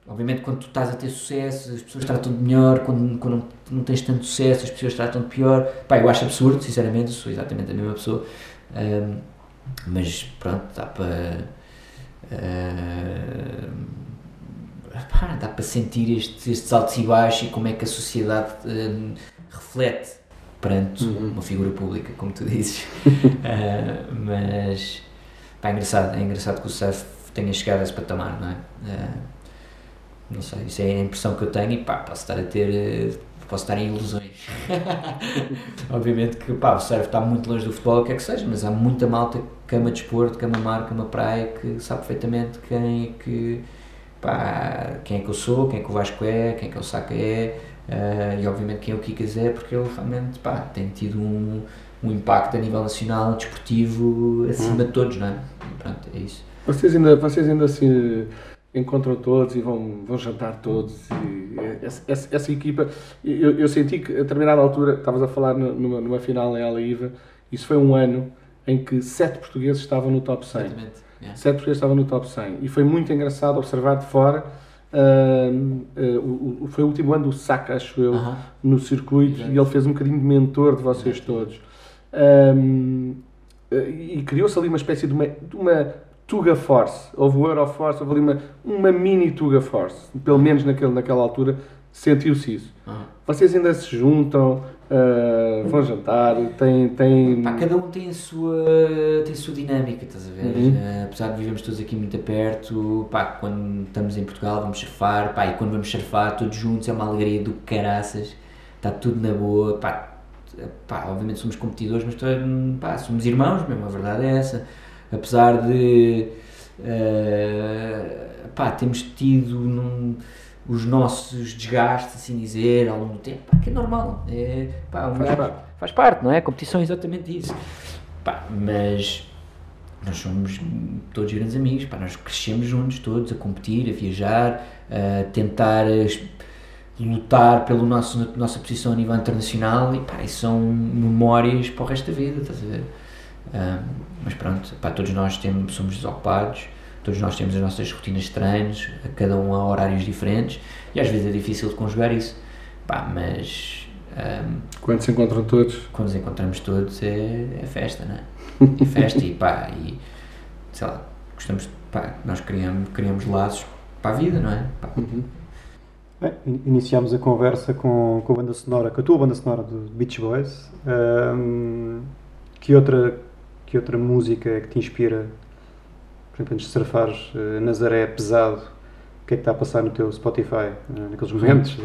obviamente quando tu estás a ter sucesso, as pessoas tratam-te melhor, quando, quando não, não tens tanto sucesso, as pessoas tratam-te pior, pá, eu acho absurdo, sinceramente, sou exatamente a mesma pessoa, Ahm, mas pronto, dá para. ah, pá, dá para sentir estes, estes altos e baixos e como é que a sociedade reflete perante Uhum. uma figura pública, como tu dizes. Ah, mas pá, é engraçado, é engraçado que o surf tenha chegado a esse patamar, não é? Não sei, isso é a impressão que eu tenho e pá, posso estar a ter. eh, Posso estar em ilusões. Obviamente que pá, o surf está muito longe do futebol, o que é que seja, mas há muita malta que ama desporto, que ama mar, que ama praia, que sabe perfeitamente quem é que, pá, quem é que eu sou, quem é que o Vasco é, quem é que o Saca é, ah, e obviamente quem é o Kikas é, porque ele realmente pá, tem tido um, um impacto a nível nacional, desportivo, acima de todos, não é? E pronto, é isso. Vocês ainda, vocês ainda se encontram todos e vão, vão jantar todos. E essa, essa, essa equipa, eu, eu senti que a determinada altura, estavas a falar nu- numa, numa final em Alaiva, isso foi um ano em que sete portugueses estavam no top 100. Exatamente. yeah. Sete portugueses estavam no top 100. E foi muito engraçado observar de fora. ahm, ah, o- foi o último ano do Saka, acho eu, Aham. no circuito Exato. e ele fez um bocadinho de mentor de vocês Exato. todos. Ahm, e criou-se ali uma espécie de uma, de uma Tuga Force. Houve o Euroforce, houve ali uma, uma mini Tuga Force. Pelo menos naquele, naquela altura sentiu-se isso. Aham. Vocês ainda se juntam, ah, vão jantar, têm. têm... Pá, cada um tem a sua, tem a sua dinâmica, estás a ver? Uhum. Eh, apesar de vivermos todos aqui muito perto, pá, quando estamos em Portugal vamos surfar, pá, e quando vamos surfar todos juntos é uma alegria do caraças, está tudo na boa, pá, pá, obviamente somos competidores, mas pá, somos irmãos mesmo, a verdade é essa. Apesar de, eh, pá, temos tido num- os nossos desgastes, assim dizer, ao longo do tempo, pá, que é normal, é, pá, um Faz parte. faz parte, não é? A competição é exatamente isso. Pá, mas nós somos todos grandes amigos, pá, nós crescemos juntos todos a competir, a viajar, a tentar lutar pela nossa, nossa posição a nível internacional e pá, isso são memórias para o resto da vida, estás a ver? Um, mas pronto, pá, todos nós temos, somos desocupados, todos nós temos as nossas rotinas de treinos, a cada um a horários diferentes, e às vezes é difícil de conjugar isso. Pá, mas um, Quando se encontram todos. quando nos encontramos todos é, é festa, não é? É festa e pá, e sei lá, gostamos, pá, nós criamos, criamos laços para a vida, não é? Pá, Bem, in- iniciámos a conversa com, com a banda sonora, com a tua banda sonora do Beach Boys. Ahm, que, outra, que outra música é que te inspira, por exemplo, antes de surfares eh, Nazaré pesado? O que é que está a passar no teu Spotify eh, naqueles momentos?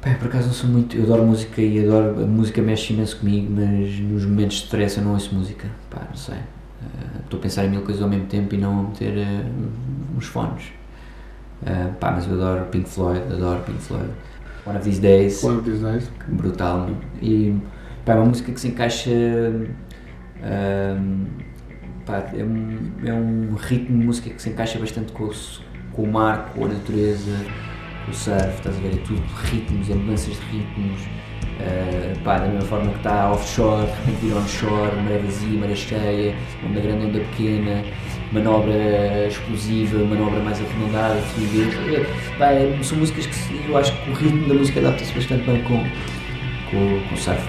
Pá, por acaso não sou muito. Eu adoro música e adoro. A música mexe imenso comigo, mas nos momentos de stress eu não ouço música. Pá, não sei. Eh, Estou a pensar em mil coisas ao mesmo tempo e não a meter eh, uns fones. Eh, pá, mas eu adoro Pink Floyd, adoro Pink Floyd. One of These Days, One of these days. brutal. E pá, é uma música que se encaixa. Ehm, pá, é, um, é um ritmo de música que se encaixa bastante com o, com o mar, com a natureza, com o surf, estás a ver? É tudo ritmos, é mudanças de ritmos. eh, pá, da mesma forma que está offshore, de repente onshore, maré vazia, maré cheia, onda grande, onda pequena, manobra explosiva, manobra mais arredondada, fluidez. É, é- são músicas que eu acho que o ritmo da música adapta-se bastante bem com, com, com o surf.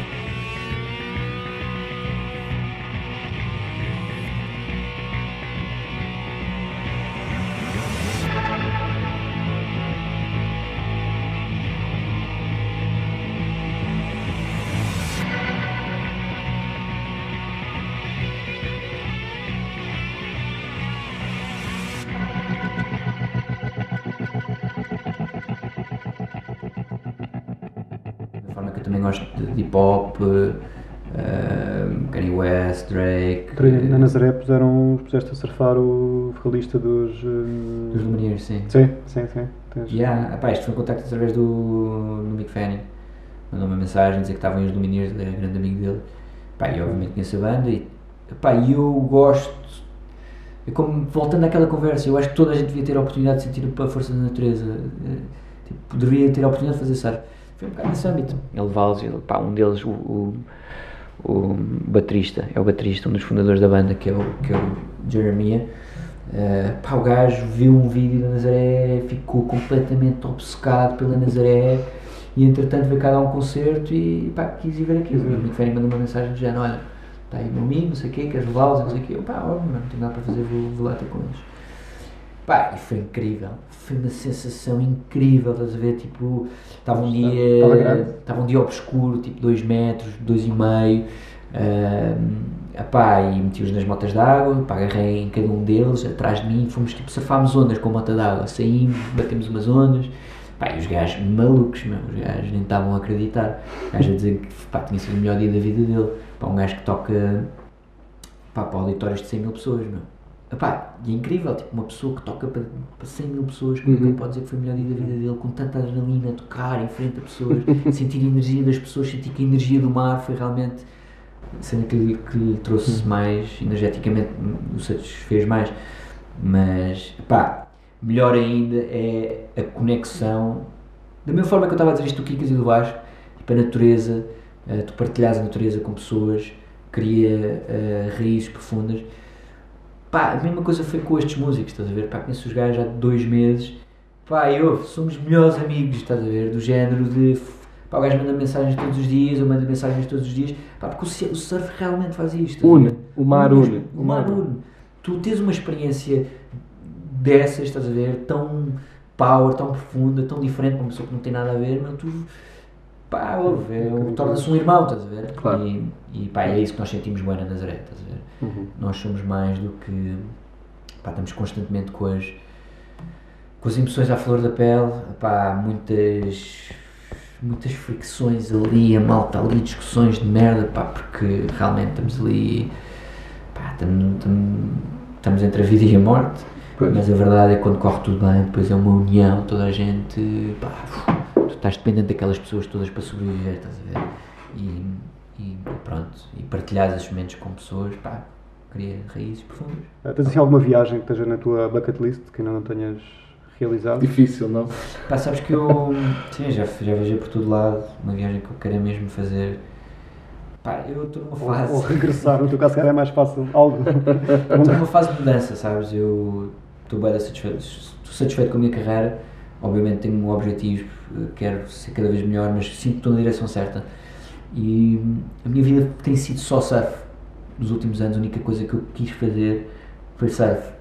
Na Nazaré puseram, puseste a surfar o vocalista dos. eh, dos Lumineers, sim. Sim, sim, sim. Tens- Yeah, epá, isto foi um contacto através do, do Mick Fanning. Mandou uma mensagem dizer que estavam os Lumineers, era grande amigo dele. Epá, e obviamente conheço a banda e epá, e eu gosto. É como, voltando àquela conversa, eu acho que toda a gente devia ter a oportunidade de sentir a força da natureza. eh, Tipo, devia ter a oportunidade de fazer surf. Foi um bocado nesse âmbito. Ele levá-los, ele- pá, um deles, o, o, o baterista, é o baterista, um dos fundadores da banda, que é o, que é o Jeremiah. Uh, pá, o gajo viu um vídeo da Nazaré, ficou completamente obcecado pela Nazaré e entretanto veio cá dar um concerto e pá, quis ir ver aquilo. O Mick Fanning mandou uma mensagem do género, olha, está aí meu amigo, não sei o quê, queres levá-los, não sei o quê. Eu, pá, óbvio, não tenho nada para fazer, vou, vou lá ter com eles. Pá, e foi incrível, foi uma sensação incrível, estás a ver, tipo, estava um dia, Estava um dia obscuro, tipo 2 metros, 2 e meio, epá, e meti-os nas motas d'água, pá, agarrei em cada um deles, atrás de mim, fomos tipo, safámos ondas com a mota d'água, saímos, batemos umas ondas, pá, e os gajos malucos, meu, os gajos nem estavam a acreditar, o gajo a dizer que pá, tinha sido o melhor dia da vida dele, pá, um gajo que toca, pá, para auditórios de 100 mil pessoas, meu. Epá, e é incrível, tipo, uma pessoa que toca para, para 100 mil pessoas, como é que Uhum. ele pode dizer que foi o melhor dia da vida dele, com tanta adrenalina, tocar em frente a pessoas, sentir a energia das pessoas, sentir que a energia do mar foi realmente a cena que, lhe- que lhe trouxe mais, energeticamente, o satisfez mais. Mas, pá, melhor ainda é a conexão, da mesma forma que eu estava a dizer isto do Kikas e do Vasco, tipo, a natureza, eh, tu partilhas a natureza com pessoas, cria eh, raízes profundas. Pá, a mesma coisa foi com estes músicos, estás a ver? Pá, conheço os gajos há dois meses. Pá, eu, somos melhores amigos, estás a ver? Do género de. Pá, o gajo manda mensagens todos os dias, eu mando mensagens todos os dias. Pá, porque o surf realmente faz isto. Une. O mar Une, une. O mar une. Tu tens uma experiência dessas, estás a ver? Tão power, tão profunda, tão diferente para uma pessoa que não tem nada a ver, mas tu. Pá, ouve, é, um- torna-se um irmão, estás a ver? Claro. E, e pá, é isso que nós sentimos bem na Nazaré, estás a ver? Uhum. Nós somos mais do que. Pá, estamos constantemente com as, com as emoções à flor da pele, pá, muitas. muitas fricções ali, a malta ali, discussões de merda, pá, porque realmente estamos ali. pá, estamos, entre a vida e a morte, Pois. mas a verdade é que quando corre tudo bem, depois é uma união, toda a gente. pá, estás dependente daquelas pessoas todas para sobreviver, estás a ver? E, e pronto, e partilhar esses momentos com pessoas, pá, cria raízes profundas. Eh, Tens assim alguma viagem que esteja na tua bucket list que ainda não tenhas realizado? Difícil, não? Pá, sabes que eu sim, já, já viajei por todo lado, uma viagem que eu quero mesmo fazer. Pá, eu estou numa Ou, fase. ou regressar, no teu caso, se calhar é mais fácil. Algo. Estou numa fase de mudança, sabes? Eu estou bem satisfeito, estou satisfeito com a minha carreira. Obviamente tenho um objetivo, eh, quero ser cada vez melhor, mas sinto que estou na direção certa. E a minha vida tem sido só surf. Nos últimos anos, a única coisa que eu quis fazer foi surf.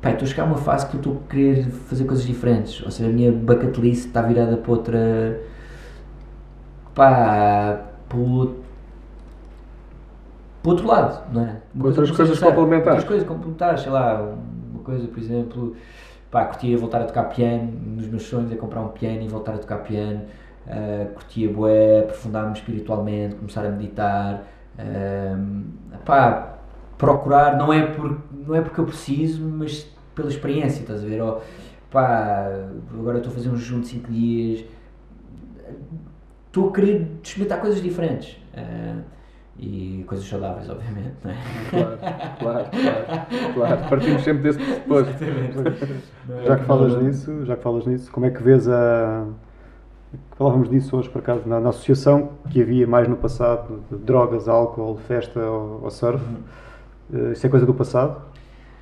Pá, estou a chegar a uma fase que eu estou a querer fazer coisas diferentes. Ou seja, a minha bucket list está virada para outra. pá. para para outro lado, não é? Uma Outras coisas complementares. Outras coisas complementares, sei lá, uma coisa, por exemplo, pá, curtia voltar a tocar piano, dos meus sonhos é comprar um piano e voltar a tocar piano, uh, curtia bué, aprofundar-me espiritualmente, começar a meditar, um, pá, procurar, não é, por, não é porque eu preciso, mas pela experiência, estás a ver? Ou, pá, agora estou a fazer um jejum de 5 dias, estou a querer experimentar coisas diferentes. uh, e coisas saudáveis, obviamente, não é? Claro, claro, claro, claro. Partimos sempre desse pressuposto. Já que falas nisso, já que falas nisso, como é que vês a. Falávamos disso hoje, por acaso, na, na associação que havia mais no passado, de drogas, álcool, festa ou, ou surf. Uh, isso é coisa do passado?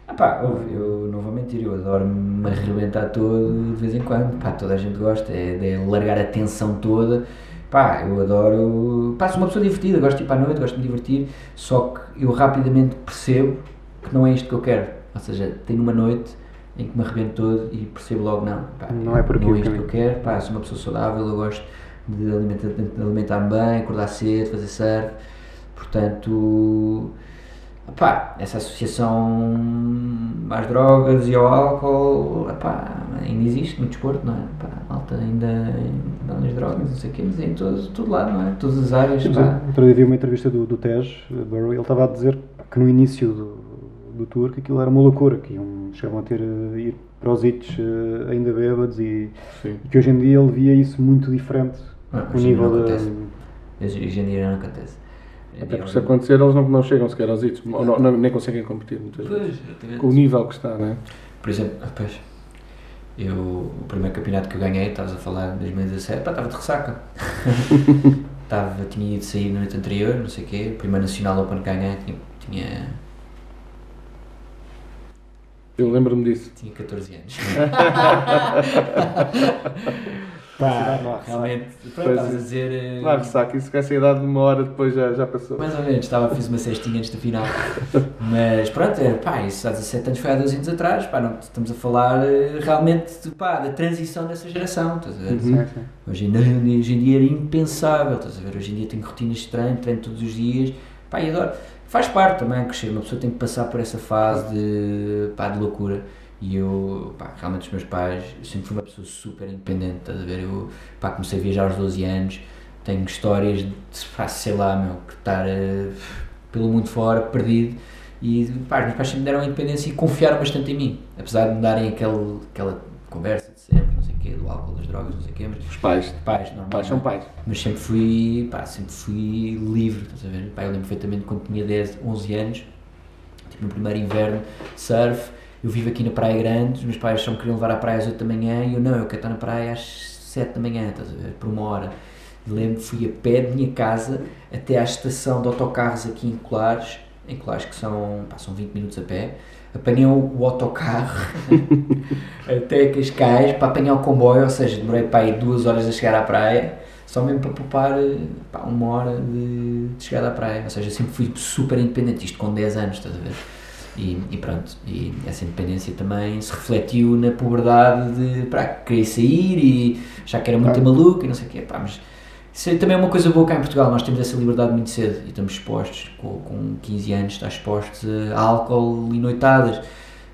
Ah pá, ouve, eu não vou mentir, eu adoro me arrebentar todo de vez em quando, pá, toda a gente gosta, é de largar a tensão toda, pá, eu adoro, pá, sou uma pessoa divertida, gosto de ir para a noite, gosto de me divertir, só que eu rapidamente percebo que não é isto que eu quero, ou seja, tenho uma noite em que me arrebento todo e percebo logo, não, pá, Não é por aqui não é isto que eu quero, pá, sou uma pessoa saudável, eu gosto de alimentar- de alimentar-me bem, acordar cedo, fazer surf, portanto, Epá, essa associação às drogas e ao álcool epá, ainda existe no desporto, não é? Epá, a malta ainda nas drogas, não sei o quê, mas é em todo, todo lado, não é? Todas as áreas. Pá. Outro dia vi uma entrevista do, do Tej Burrow, ele estava a dizer que no início do, do tour que aquilo era uma loucura, que iam, chegavam a ter eh, ir para os hits eh, ainda bêbados e, Sim. que hoje em dia ele via isso muito diferente. Ah, o nível. Hoje hoje em dia não acontece. Em Até porque se é acontecer, eles não, não chegam sequer aos hits, ou não- não- nem conseguem competir muitas vezes. Pois, exatamente. Com o nível que está, não é? Por exemplo, ah, pois, eu, o primeiro campeonato que eu ganhei, estavas a falar em 2017, pá, estava de ressaca. Estava, tinha ido sair na noite anterior, não sei o quê, o primeiro Nacional Open que ganhei, tinha, tinha, Eu lembro-me disso. tinha 14 anos. Pá, realmente, pronto, Pois estavas é. a dizer... eh, Claro, ressaca, isso que essa idade de uma hora depois já, já passou. Mais ou menos, estava, fiz uma cestinha antes do final. Mas pronto, é, pá, isso há 17 anos foi há 12 anos atrás, pá, não, estamos a falar eh, realmente de, pá, da transição dessa geração, estás a ver? Uhum. Hoje, em- hoje em dia era impensável, estás a ver? Hoje em dia tenho rotinas de treino, treino todos os dias, pá, e adoro. Faz parte também crescer, uma pessoa tem que passar por essa fase de, pá, de loucura. E eu, pá, realmente os meus pais, eu sempre fui uma pessoa super independente, estás a ver? Eu, pá, comecei a viajar aos 12 anos, tenho histórias de, pá, sei lá, meu, que estar eh, pelo mundo fora, perdido. E, pá, os meus pais sempre me deram a independência e confiaram bastante em mim. Apesar de me darem aquele, aquela conversa de sempre, não sei o quê, do álcool, das drogas, não sei o quê, mas Os pais. pais, normal. Pais são pais. Mas sempre fui, pá, sempre fui livre, estás a ver? Pá, eu lembro perfeitamente quando tinha 10, 11 anos, tipo no primeiro inverno, surf, eu vivo aqui na Praia Grande, os meus pais só me queriam levar à praia às 8 da manhã e eu não, eu quero estar na praia às 7 da manhã, estás a ver? Por uma hora. Lembro fui a pé da minha casa até à estação de autocarros aqui em Colares, em Colares que são, pá, são 20 minutos a pé, apanhei o, autocarro até Cascais para apanhar o comboio, ou seja, demorei para aí duas horas a chegar à praia, só mesmo para poupar pá, uma hora de, de chegada à praia. Ou seja, sempre fui super independente, isto com 10 anos, estás a ver? E, e pronto, e essa independência também se refletiu na puberdade de pá, querer sair e já que era muito Claro. maluco e não sei o quê, pá, mas isso é também é uma coisa boa cá em Portugal, nós temos essa liberdade muito cedo e estamos expostos, com, com 15 anos, estás expostos a álcool e noitadas.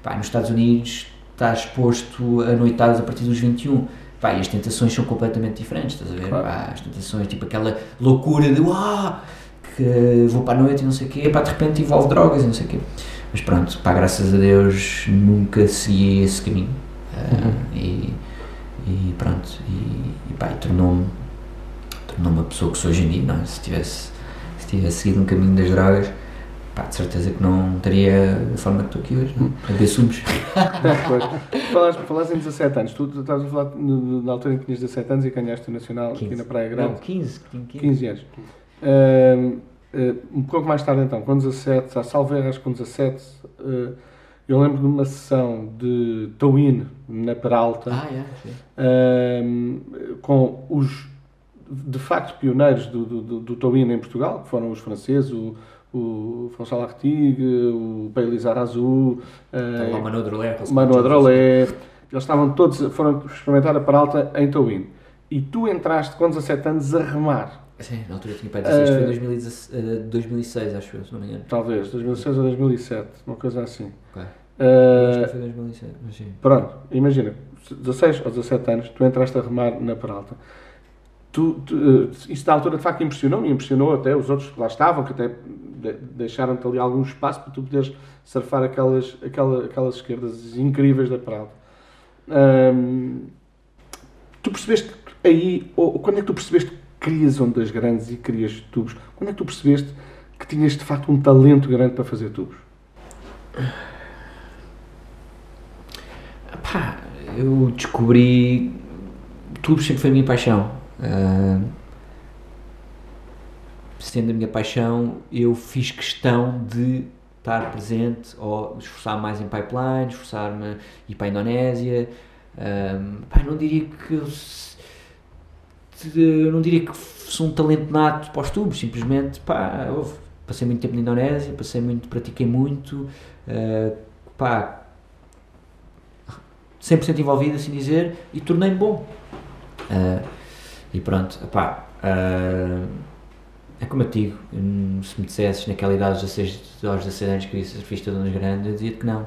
Pá, nos Estados Unidos estás exposto a noitadas a partir dos 21. Pá, e as tentações são completamente diferentes, estás a ver? Claro. Pá, as tentações, tipo aquela loucura de uau, que vou para a noite e não sei o quê, pá, de repente envolve drogas e não sei o quê. Mas pronto, pá, graças a Deus nunca segui esse caminho. Ah, e, e pronto, e, e pá, e tornou-me tornou-me a pessoa que sou hoje em dia, não é? Se tivesse, se tivesse seguido um caminho das drogas, pá, de certeza que não estaria da forma que estou aqui hoje, não? é? a beber sumos. Falaste, falaste em 17 anos. Tu, tu estavas a falar no- no- na altura em que tinhas 17 anos e ganhaste o Nacional aqui 15. na Praia Grande. Não, 15, tinha 15. 15 anos. Eh, um pouco mais tarde então, com 17, já salvo erro, acho que com 17, eh, eu lembro de uma sessão de Towin na Peralta, Ah, é, ehm, com os de facto pioneiros do, do, do, Towin em Portugal, que foram os franceses, o, o François Lartigue, o Bailey Zarazu, Estava lá o Manu Drolé. o Manu Adrolé, eles estavam todos, foram experimentar a Peralta em Towin. E tu entraste com 17 anos a remar, Sim, na altura tinha pai 16, foi Eh, em 2016, eh, 2006, acho eu, se não me engano. talvez, 2006 ou 2007, uma coisa assim. Ok. Eh, Acho que foi 2006, mas sim. Pronto, imagina, 16 ou 17 anos, tu entraste a remar na Peralta. Tu, tu, eh, isso na altura de facto impressionou-me, impressionou até os outros que lá estavam, que até de- deixaram-te ali algum espaço para tu poderes surfar aquelas, aquela, aquelas esquerdas incríveis da Peralta. Ahm, tu percebeste aí, ou quando é que tu percebeste querias ondas grandes e querias tubos? Quando é que tu percebeste que tinhas de facto um talento grande para fazer tubos? Pá, eu descobri. Tudo sempre foi a minha paixão. Ah, sendo a minha paixão, eu fiz questão de estar presente ou esforçar mais em pipeline, esforçar-me ir para a Indonésia. Ah, pá, não diria que eu, eu não diria que sou um talento nato para os tubos, simplesmente pá, houve. passei muito tempo na Indonésia, passei muito, pratiquei muito, ah, pá, 100% envolvido, assim dizer, e tornei-me bom. Ah, e pronto, pá, ah, é como eu digo, se me dissesses naquela idade aos 16, aos 16 anos que queria ser surfista de ondas grandes, eu dizia que não.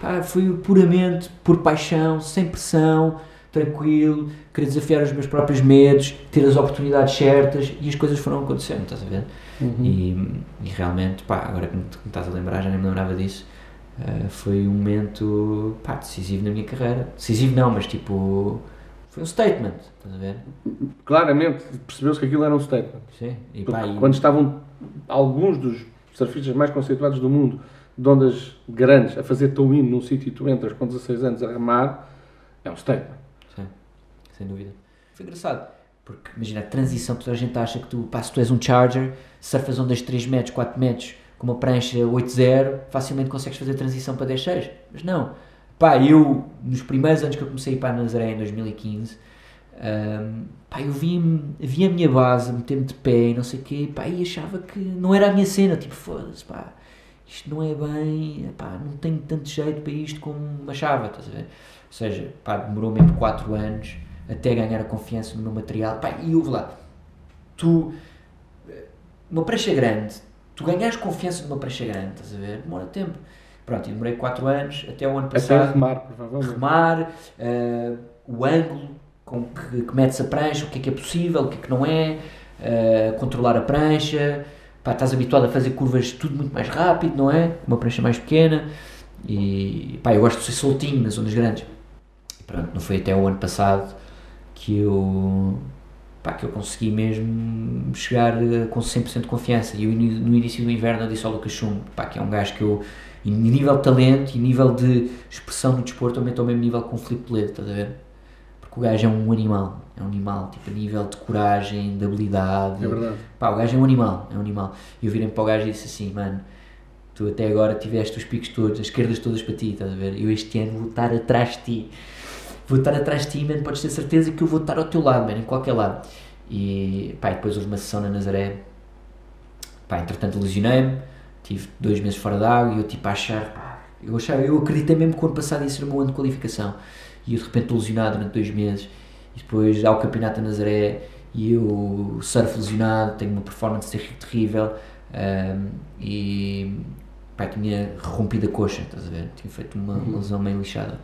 Pá, foi puramente por paixão, sem pressão, tranquilo, querer desafiar os meus próprios medos, ter as oportunidades certas e as coisas foram acontecendo, estás a ver? E, e realmente, pá, agora que me, que me estás a lembrar, já nem me lembrava disso. Uh, foi um momento pá, decisivo na minha carreira. Decisivo não, mas tipo. Foi um statement, estás a ver? Claramente percebeu-se que aquilo era um statement. Sim. E, Porque pá, e- quando estavam alguns dos surfistas mais conceituados do mundo, de ondas grandes, a fazer tow-in num sítio e tu entras com 16 anos a remar, é um statement. Sem dúvida. Foi engraçado, porque imagina a transição, toda a gente acha que tu, pá, se tu és um charger, surfas ondas de 3 metros, 4 metros, com uma prancha 8.0, facilmente consegues fazer a transição para 10.6. Mas não. Pá, eu, nos primeiros anos que eu comecei para a Nazaré, em 2015, hum, pá, eu vi, vi a minha base, meter-me de pé e não sei o quê, pá, e achava que não era a minha cena, tipo, foda-se, pá, isto não é bem, pá, não tenho tanto jeito para isto como achava, estás a ver? Ou seja, pá, demorou mesmo 4 anos até ganhar a confiança no meu material. Pá, e ouve lá, tu, eh, uma prancha grande, tu ganhas confiança numa prancha grande, estás a ver? Demora tempo. Pronto, e demorei 4 anos, até o ano Até passado, remar, provavelmente. remar, eh, o ângulo com que, que metes a prancha, o que é que é possível, o que é que não é, eh, controlar a prancha, pá, estás habituado a fazer curvas tudo muito mais rápido, não é? Uma prancha mais pequena e pá, eu gosto de ser soltinho nas zonas grandes. E pronto, não foi até o ano passado que eu, pá, que eu consegui mesmo chegar eh, com 100% de confiança. E eu, no início do inverno eu disse ao Lucas Chumbo, pá, que é um gajo que eu, em nível de talento e nível de expressão no desporto, também estou ao mesmo nível com o Filipe Toledo, estás a ver? Porque o gajo é um animal, é um animal, tipo, a nível de coragem, de habilidade. É verdade. Pá, o gajo é um animal, é um animal. E eu virei para o gajo e disse assim, mano, tu até agora tiveste os picos todos, as esquerdas todas para ti, estás a ver? Eu este ano vou estar atrás de ti. Vou estar atrás de ti, mano, podes ter certeza que eu vou estar ao teu lado, mano, em qualquer lado. E, pá, e depois houve uma sessão na Nazaré, pá, entretanto lesionei-me, tive dois meses fora da água e eu tipo a achar, pá, eu achava, eu acreditei mesmo que o ano passado ia ser o meu ano de qualificação. E eu de repente estou lesionado durante dois meses e depois há o campeonato da Nazaré e eu surfo lesionado, tenho uma performance terrível ahm, e pá, tinha rompido a coxa, estás a ver? Tinha feito uma, uma lesão meio lixada.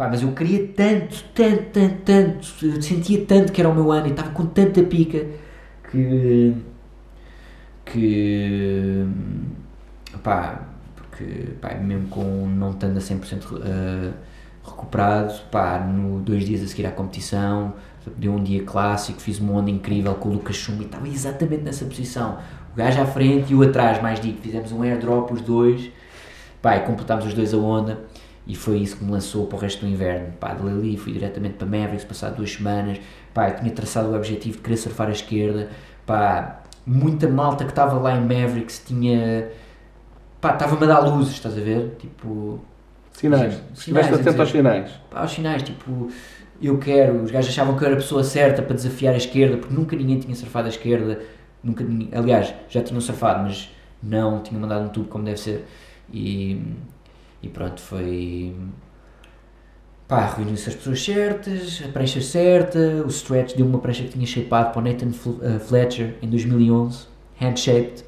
Pá, mas eu queria tanto, tanto, tanto, tanto, eu sentia tanto que era o meu ano e estava com tanta pica que. que. pá, porque pá, mesmo com não estando a 100% uh, recuperado, pá, no dois dias a seguir à competição, deu um dia clássico, fiz uma onda incrível com o Lucas e estava exatamente nessa posição. O gajo à frente e o atrás, mais digo, fizemos um airdrop os dois, pá, completámos os dois a onda e foi isso que me lançou para o resto do inverno. Pá, de ali fui diretamente para Mavericks, passado duas semanas, pá, eu tinha traçado o objetivo de querer surfar à esquerda, pá, muita malta que estava lá em Mavericks tinha. pá, estava-me a dar luzes, estás a ver? Tipo. Sinais. Sinais, Estiveste atento aos sinais. pá, aos sinais, tipo, eu quero, os gajos achavam que eu era a pessoa certa para desafiar a esquerda, porque nunca ninguém tinha surfado a esquerda, nunca, aliás, já tinham surfado, mas não tinham mandado um tubo como deve ser, e, e pronto, foi, pá, reuniu-se as pessoas certas, a prancha certa, o stretch deu uma prancha que tinha shapeado para o Nathan eh, Fletcher em 2011, hand-shaped,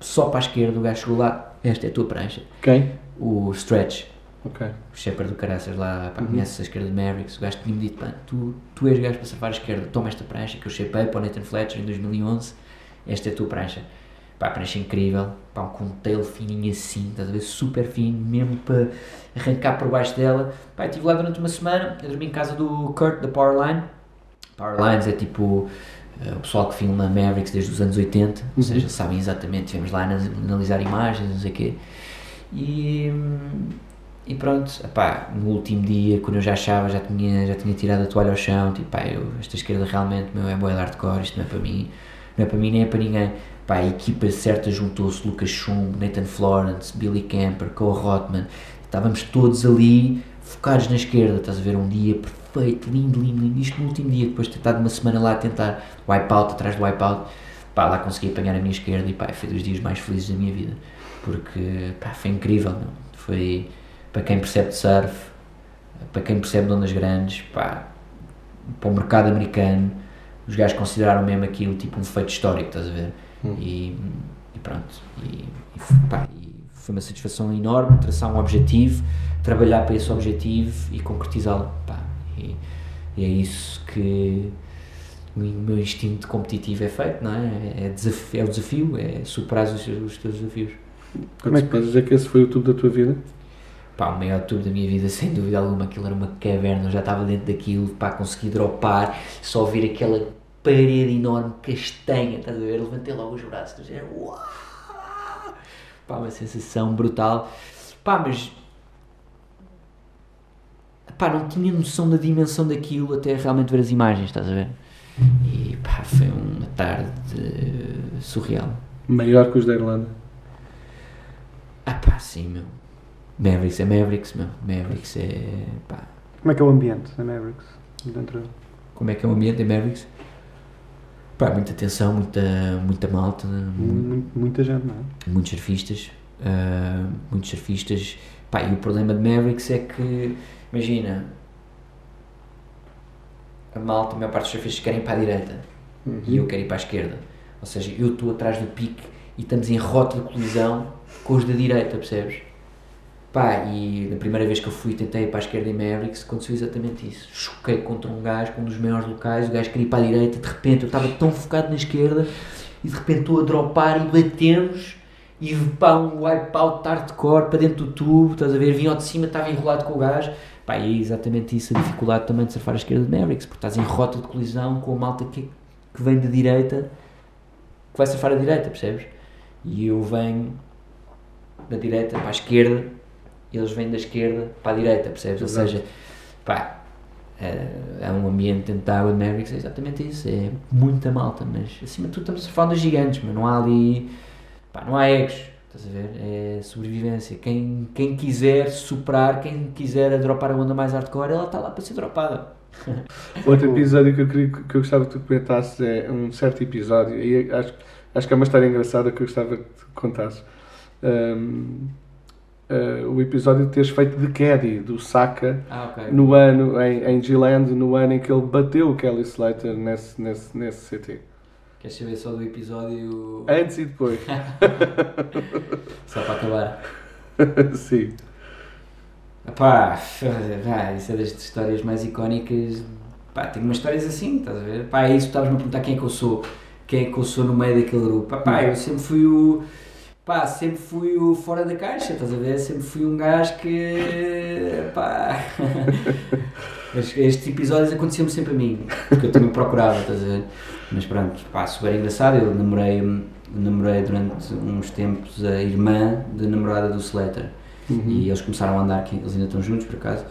só para a esquerda, o gajo chegou lá, esta é a tua prancha, Quem? o stretch, Ok. o Shepard do Caraças lá, pá, Uhum. conhece a esquerda de Mavericks, o gajo tinha-me dito, pá, tu, tu és gajo para surfar a esquerda, toma esta prancha que eu shapei para o Nathan Fletcher em 2011, esta é a tua prancha. Pá, prancha incrível, pá, com um tail fininho assim, estás a ver, super fino, mesmo para arrancar por baixo dela. Pá, estive lá durante uma semana, eu dormi em casa do Kurt da Powerline. Powerlines é tipo eh, o pessoal que filma Mavericks desde os anos 80, ou Uhum. seja, sabem exatamente, estivemos lá analisar imagens, não sei o quê. E, e pronto, epá, no último dia, quando eu já achava, já tinha, já tinha tirado a toalha ao chão, tipo, pá, eu, esta esquerda realmente meu, é boa de hardcore, isto não é para mim, não é para mim nem é para ninguém. Pá, a equipa certa juntou-se, Lucas Schum, Nathan Florence, Billy Camper, Cole Rotman, estávamos todos ali, focados na esquerda, estás a ver, um dia perfeito, lindo, lindo, lindo, isto no último dia, depois de ter estado uma semana lá a tentar wipeout, atrás do wipeout, pá, lá consegui apanhar a minha esquerda e pá, foi dos dias mais felizes da minha vida, porque, pá, foi incrível, foi, para quem percebe de surf, para quem percebe de ondas grandes, pá, para o mercado americano, os gajos consideraram mesmo aquilo tipo um feito histórico, estás a ver? Hum. E, e pronto, e, e, pá, e foi uma satisfação enorme traçar um objetivo, trabalhar para esse objetivo e concretizá-lo, pá, e, e é isso que o meu instinto competitivo é feito, não é? É, desaf- é o desafio, é superar os, os teus desafios. Como é que podes dizer que esse foi o tubo da tua vida? Pá, o maior tour da minha vida, sem dúvida alguma, aquilo era uma caverna, eu já estava dentro daquilo, pá, consegui dropar, só ouvir aquela parede enorme, castanha, estás a ver? Levantei logo os braços, do género, uau! Pá, uma sensação brutal. Pá, mas. Pá, não tinha noção da dimensão daquilo até realmente ver as imagens, estás a ver? E pá, foi uma tarde surreal. Maior que os da Irlanda. Ah pá, sim, meu. Mavericks é Mavericks, meu. Mavericks é. pá. Como é que é o ambiente da Mavericks? Dentro... Como é que é o ambiente em Mavericks? Pá, muita tensão, muita, muita malta, Mu- Muita gente, não é? muitos surfistas, ah, muitos surfistas. Pá, e o problema de Mavericks é que, imagina, a malta, a maior parte dos surfistas querem ir para a direita e eu quero ir para a esquerda. Ou seja, eu estou atrás do pique e estamos em rota de colisão com os da direita, percebes? Pá, e na primeira vez que eu fui tentei para a esquerda em Mavericks, aconteceu exatamente isso. Choquei contra um gajo, com um dos maiores locais, o gajo queria ir para a direita, de repente eu estava tão focado na esquerda e de repente estou a dropar e batemos e pá, um wipeout hardcore para dentro do tubo, estás a ver? Vinha ao de cima, estava enrolado com o gajo. Pá, e é exatamente isso a dificuldade também de surfar a esquerda de Mavericks, porque estás em rota de colisão com a malta que, que vem da direita, que vai surfar a direita, percebes? E eu venho da direita para a esquerda, eles vêm da esquerda para a direita, percebes? Ou Exato. seja, pá, é, é um ambiente dentro da água de Mavericks, é exatamente isso, é muita malta, mas acima de tudo estamos a surfar ondas gigantes, mas não há ali, pá, não há egos, estás a ver? É sobrevivência. Quem, quem quiser superar, quem quiser dropar a onda mais hardcore, ela está lá para ser dropada. Outro episódio que eu, queria, que eu gostava que tu comentasses é um certo episódio, e acho, acho que é uma história engraçada que eu gostava que tu contasses. Um, uh, o episódio de teres feito de Caddy, do Saka, Ah, ok. no ano, em, em G-Land, no ano em que ele bateu o Kelly Slater nesse, nesse, nesse CT. Queres saber só do episódio? Antes e depois. Só para acabar. Sim. Pá, isso é das histórias mais icónicas. Pá, tenho umas histórias assim, estás a ver? Pá, é isso que estavas-me a perguntar quem é que eu sou. Quem é que eu sou no meio daquele grupo. Pá, pá, eu sempre fui o. Pá, sempre fui o fora da caixa, estás a ver? Sempre fui um gajo que. pá. Estes episódios aconteciam-me sempre a mim, porque eu também procurava, estás a ver? Mas pronto, pá, super engraçado. Eu namorei, namorei durante uns tempos a irmã da namorada do Slater. E eles começaram a andar, eles ainda estão juntos por acaso.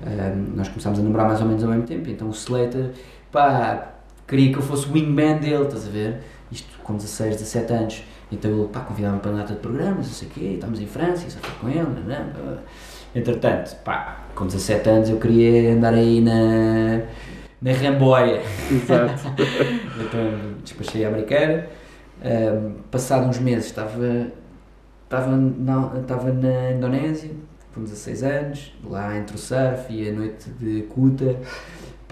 Ahm, nós começámos a namorar mais ou menos ao mesmo tempo. Então o Slater, pá, queria que eu fosse o wingman dele, estás a ver? Isto com 16, 17 anos. Então ele, pá, convidava-me para uma data de programas, não sei o quê, estávamos em França, eu com ele, não, não. Entretanto, pá, com 17 anos eu queria andar aí na, na ramboia. Exato. então despachei a americana. Um, passado uns meses estava, estava, na, estava na Indonésia, com 16 anos, lá entre o surf e a noite de Kuta.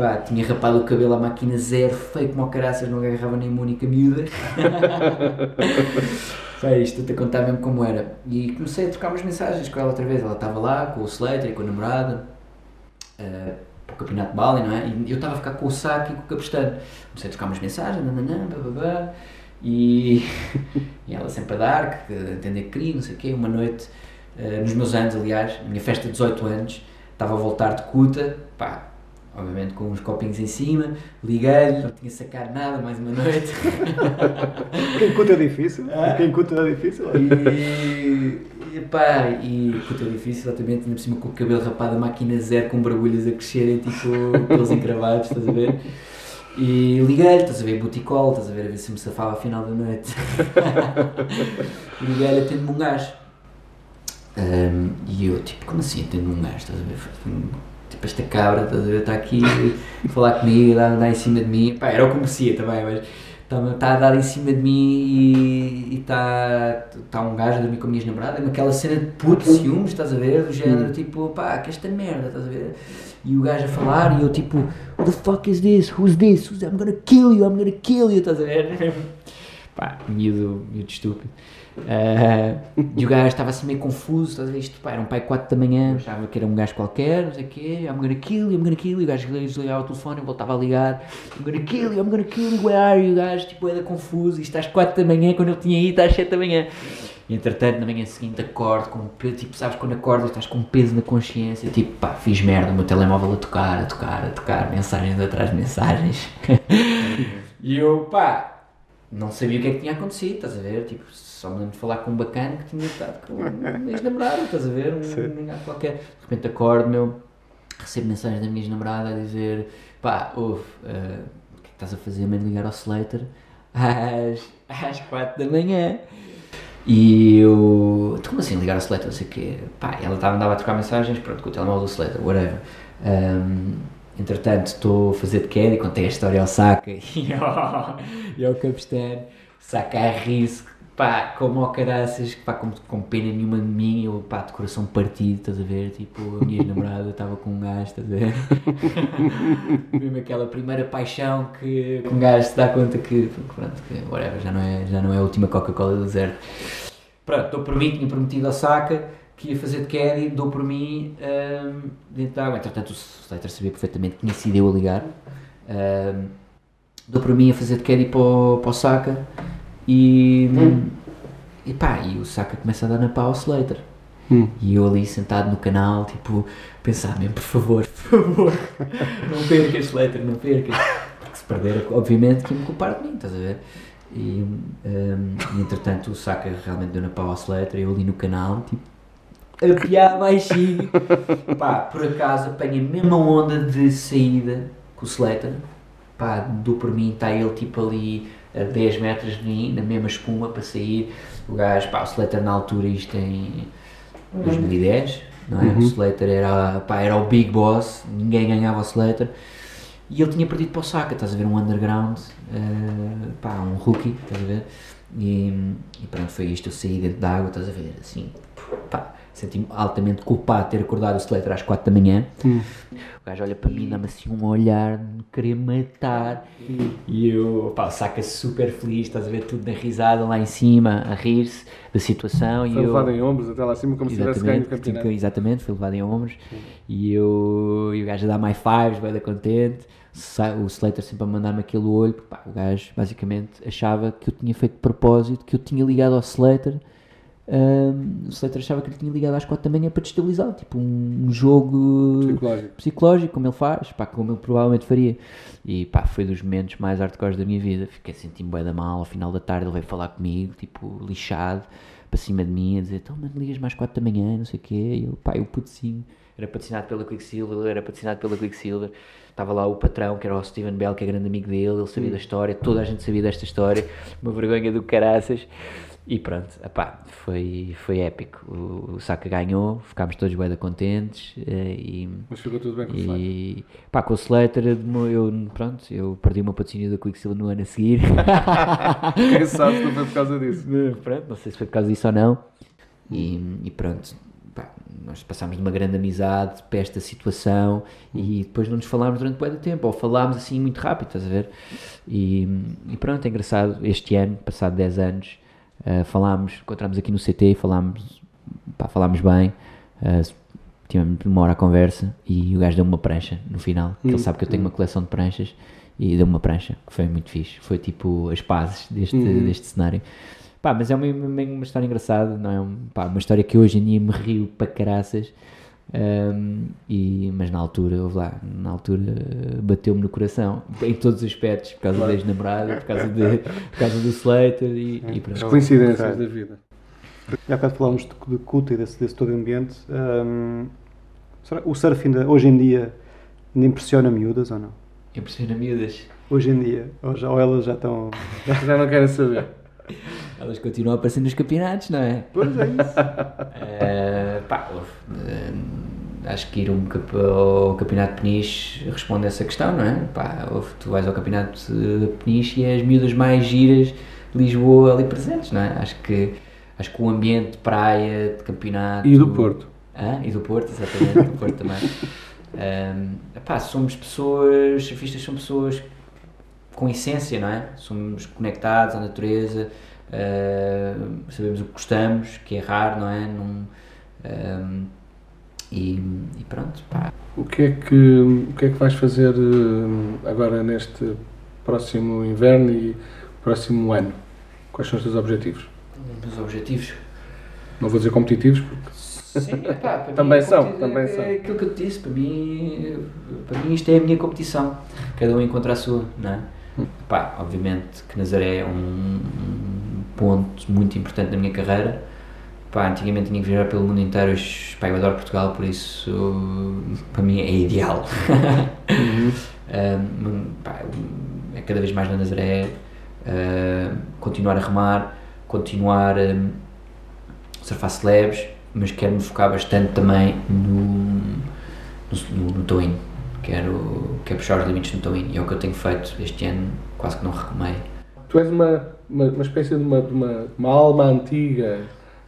Pá, tinha rapado o cabelo à máquina zero, feio como caraças, não agarrava nem uma única miúda. Pá, isto até contar mesmo como era. E comecei a trocar umas mensagens com ela outra vez. Ela estava lá com o Slater e com a namorada uh, para o campeonato de Bali, não é? E eu estava a ficar com o saco e com o capestano. Comecei a trocar umas mensagens, nananã, bababá, e, e ela sempre a dar, que entender que queria, não sei o quê. Uma noite, uh, nos meus anos, aliás, na minha festa de 18 anos, estava a voltar de Cuta, pá, obviamente com uns copinhos em cima, liguei-lhe, não tinha sacado nada, mais uma noite. Quem conta é difícil, ah. quem conta é difícil. E, e pá, e conta é difícil, exatamente, ainda por cima com o cabelo rapado, a máquina zero, com barbulhas a crescerem, tipo, pelos encravados, estás a ver? E liguei-lhe, estás a ver, buticol, estás a ver, a ver se me safava a final da noite. liguei-lhe, atende-me um gajo. Um, e eu, tipo, como assim atende-me um gajo, estás a ver? Tipo, esta cabra, estás a ver, está aqui a falar comigo, a dar em cima de mim. Pá, era o que merecia também, mas está, está a dar em cima de mim e está, está um gajo a dormir com a minha namorada, aquela cena de puto ciúmes, estás a ver, do género, tipo, pá, que esta merda, estás a ver? E o gajo a falar e eu tipo, what the fuck is this? Who's this? Who's I'm gonna kill you, I'm gonna kill you, estás a ver? pá, miúdo, miúdo estúpido. Uh, e o gajo estava assim meio confuso, estás a ver? Isto, pá, era um pai 4 da manhã, achava que era um gajo qualquer, não sei o quê, I'm gonna kill you, I'm gonna kill you. E o gajo desligava o telefone voltava a ligar, I'm gonna kill you, I'm gonna kill you, where are you? O gajo, tipo, era confuso, isto às 4 da manhã, quando ele tinha ido às 7 da manhã. E entretanto, na manhã seguinte, acordo com peso, tipo, sabes, quando acordas, estás com peso na consciência, tipo, pá, fiz merda, o meu telemóvel a tocar, a tocar, a tocar, mensagens atrás de mensagens. e eu, pá, não sabia o que é que tinha acontecido, estás a ver? Tipo, só me lembro de falar com um bacana que tinha estado com um ex-namorado, estás a ver? Um, um qualquer. De repente acordo, meu, recebo mensagens da minha ex-namorada a dizer: pá, ouve, uh, o que é que estás a fazer? Me ligar ao Slater às, às 4 da manhã. E eu. Como assim ligar ao Slater? Não sei o quê. Pá, ela estava andava a trocar mensagens, pronto, com o telemóvel do Slater, whatever. Um, entretanto, estou a fazer de queda e contei a história ao Saka e ao, e ao Capistano. Saka a rir-se pá, como ao caraças, pá, com, com pena nenhuma de mim, eu, pá, de coração partido, estás a ver? Tipo, a minha namorada estava com um gajo, estás a ver? Mesmo aquela primeira paixão que, um gajo se dá conta que, pronto, que, whatever, já não é, já não é a última Coca-Cola do deserto. Pronto, dou por mim, tinha prometido ao Saca que ia fazer de caddy, dou por mim um, dentro da água. Entretanto, o Slater sabia perfeitamente que tinha sido eu a ligar. Um, dou por mim a fazer de caddy para para o Saca e, hum. e pá, e o Saka começa a dar na pau ao Slater. Hum. E eu ali sentado no canal, tipo, pensar mesmo, por favor, por favor, não percas, Slater, não percas. Porque se perder, obviamente, que me culpar de mim, estás a ver? E, um, e entretanto o Saka realmente deu na pau ao Slater, eu ali no canal, tipo, a piar baixinho. Pá, por acaso apanha a mesma onda de saída com o Slater. Pá, dou por mim, está ele tipo ali a 10 metros de mim, na mesma espuma para sair. O gajo, pá, o Slater na altura, isto em 2010, não é? Uhum. O Slater era, pá, era o big boss, ninguém ganhava o Slater. E ele tinha perdido para o Saka, estás a ver, um underground, uh, pá, um rookie, estás a ver? E, e pronto, foi isto, eu saí dentro da água, estás a ver, assim, pá, senti-me altamente culpado de ter acordado o Slater às 4 da manhã. Hum. O gajo olha para mim, dá-me assim um olhar, me querer matar. Hum. E eu, pá, saca super feliz, estás a ver tudo na risada lá em cima, a rir-se da situação. Foi e levado em ombros até lá acima, como se tivesse ganho o campeonato. Exatamente, foi levado em ombros. Hum. E, eu, e o gajo a dar mais fives, vai dar contente. O Slater sempre a mandar-me aquele olho, porque pá, o gajo basicamente achava que eu tinha feito de propósito, que eu tinha ligado ao Slater um, o Slater achava que ele tinha ligado às 4 da manhã para destabilizar, tipo um, um jogo psicológico. psicológico. como ele faz, pá, como ele provavelmente faria. E pá, foi dos momentos mais hardcore da minha vida. Fiquei sentindo bem da mal. Ao final da tarde ele veio falar comigo, tipo, lixado, para cima de mim, a dizer: Então, mano, ligas mais 4 da manhã, não sei o quê. E eu, pá, eu putozinho, era patrocinado pela Quicksilver, era patrocinado pela Quicksilver. Estava lá o patrão, que era o Steven Bell, que é grande amigo dele, ele sabia da história, toda a gente sabia desta história, uma vergonha do caraças. E pronto, epá, foi, foi épico. O, o Saka ganhou, ficámos todos bem contentes eh, e, Mas ficou tudo bem com o Slater. pá, com o Slater eu, pronto, eu perdi meu patrocínio da Quicksilver no ano a seguir. Quem sabe se não foi por causa disso. pronto, não sei se foi por causa disso ou não. E, e pronto, pá, nós passámos de uma grande amizade para esta situação e depois não nos falámos durante muito tempo, ou falámos assim muito rápido, estás a ver? E, e pronto, é engraçado, este ano, passado 10 anos, uh, falámos, encontramos aqui no CT, falámos, pá, falámos bem, uh, tivemos uma hora a conversa e o gajo deu-me uma prancha no final, que ele sabe que eu tenho uma coleção de pranchas e deu-me uma prancha, que foi muito fixe, foi tipo as pazes deste, deste cenário. Pá, mas é uma, uma, uma história engraçada, não é? Um, pá, uma história que hoje em dia me rio para caraças. Um, e, mas na altura, houve lá, na altura uh, bateu-me no coração, em todos os aspectos, por causa da ex-namorada, por causa, de, por causa do Slater e, e As coincidências da vida. Já há bocado falámos de, de culto e desse, desse todo ambiente. Hum, será- o surf ainda, hoje em dia, ainda impressiona miúdas ou não? Impressiona miúdas. Hoje em dia, ou, já, ou elas já estão. Já não quero saber. Elas continuam a aparecer nos campeonatos, não é? Pois é isso. Eh, pá, eh, acho que ir um cap- ao campeonato de Peniche responde a essa questão, não é? Pá, tu vais ao campeonato de Peniche e é as miúdas mais giras de Lisboa ali presentes, não é? Acho que, acho que o ambiente de praia, de campeonato... E do Porto. Ah, e do Porto, exatamente, do Porto também. Ahm, epá, somos pessoas, surfistas são pessoas com essência, não é? Somos conectados à natureza, ah, sabemos o que gostamos, que é raro, não é? Não, ahm, e, e pronto, pá. O que é que, o que, é que vais fazer eh, agora neste próximo inverno e próximo ano? Quais são os teus objetivos? Meus objetivos. Não vou dizer competitivos, porque Sim, epá, Também mim, são, também é, são. É aquilo que eu te disse, para mim, para mim isto é a minha competição. Cada um encontra a sua, não é? Hum. Epá, obviamente que Nazaré é um, um ponto muito importante na minha carreira. Pá, antigamente tinha que viajar pelo mundo inteiro, hoje, pá, eu adoro Portugal, por isso para mim é ideal. Um, pá, é cada vez mais na Nazaré, uh, continuar a remar, continuar um, a surfar slabs, mas quero me focar bastante também no, no, no, no towing. Quero, quero puxar os limites no towing e é o que eu tenho feito este ano, quase que não recomei. Tu és uma, uma, uma espécie de uma, de uma, uma alma antiga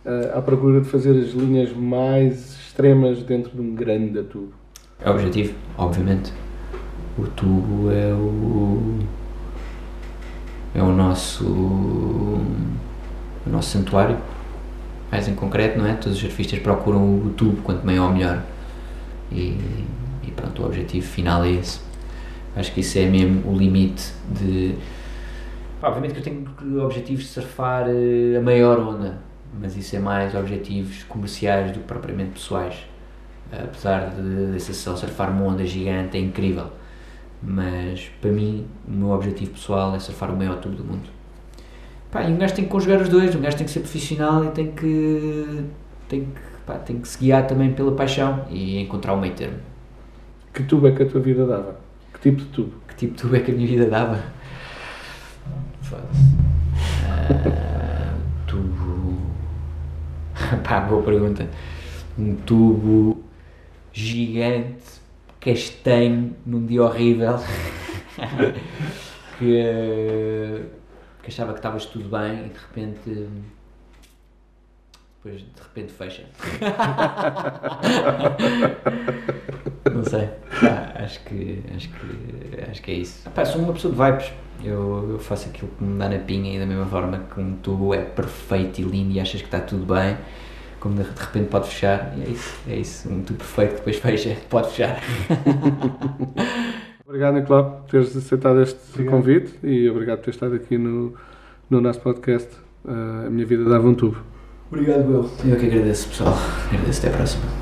eh, à procura de fazer as linhas mais extremas dentro de um grande tubo. É o objetivo, obviamente. O tubo é o. é o nosso. o nosso santuário. Mais em concreto, não é? Todos os surfistas procuram o tubo, quanto maior, melhor. E, e pronto, o objetivo final é esse. Acho que isso é mesmo o limite de. Pá, obviamente que eu tenho objetivos de surfar eh, a maior onda, mas isso é mais objetivos comerciais do que propriamente pessoais apesar de essa sessão surfar uma onda gigante, é incrível. Mas para mim, o meu objetivo pessoal é surfar o maior tubo do mundo. Pá, e um gajo tem que conjugar os dois, um gajo tem que ser profissional e tem que, tem que, pá, tem que se guiar também pela paixão e encontrar o meio termo. Que tubo é que a tua vida dava? Que tipo de tubo? Que tipo de tubo é que a minha vida dava? Foda-se. Ah, tubo. Pá, boa pergunta. Um tubo gigante, castanho, num dia horrível. que, que achava que estavas tudo bem e de repente. Depois de repente fecha. Não sei. Pá, acho que acho que acho que é isso. Pá, sou uma pessoa de vibes. Eu, eu faço aquilo que me dá na pinha e da mesma forma que um tubo é perfeito e lindo e achas que está tudo bem, como de de repente pode fechar. E é isso, é isso. Um tubo perfeito que depois fecha, pode fechar. Obrigado, Nicolau, por teres aceitado este Obrigado. convite e obrigado por ter estado aqui no, no nosso podcast. Eh, a minha vida dava um tubo. Obrigado, Will. Eu que agradeço, pessoal. Agradeço. Até a próxima.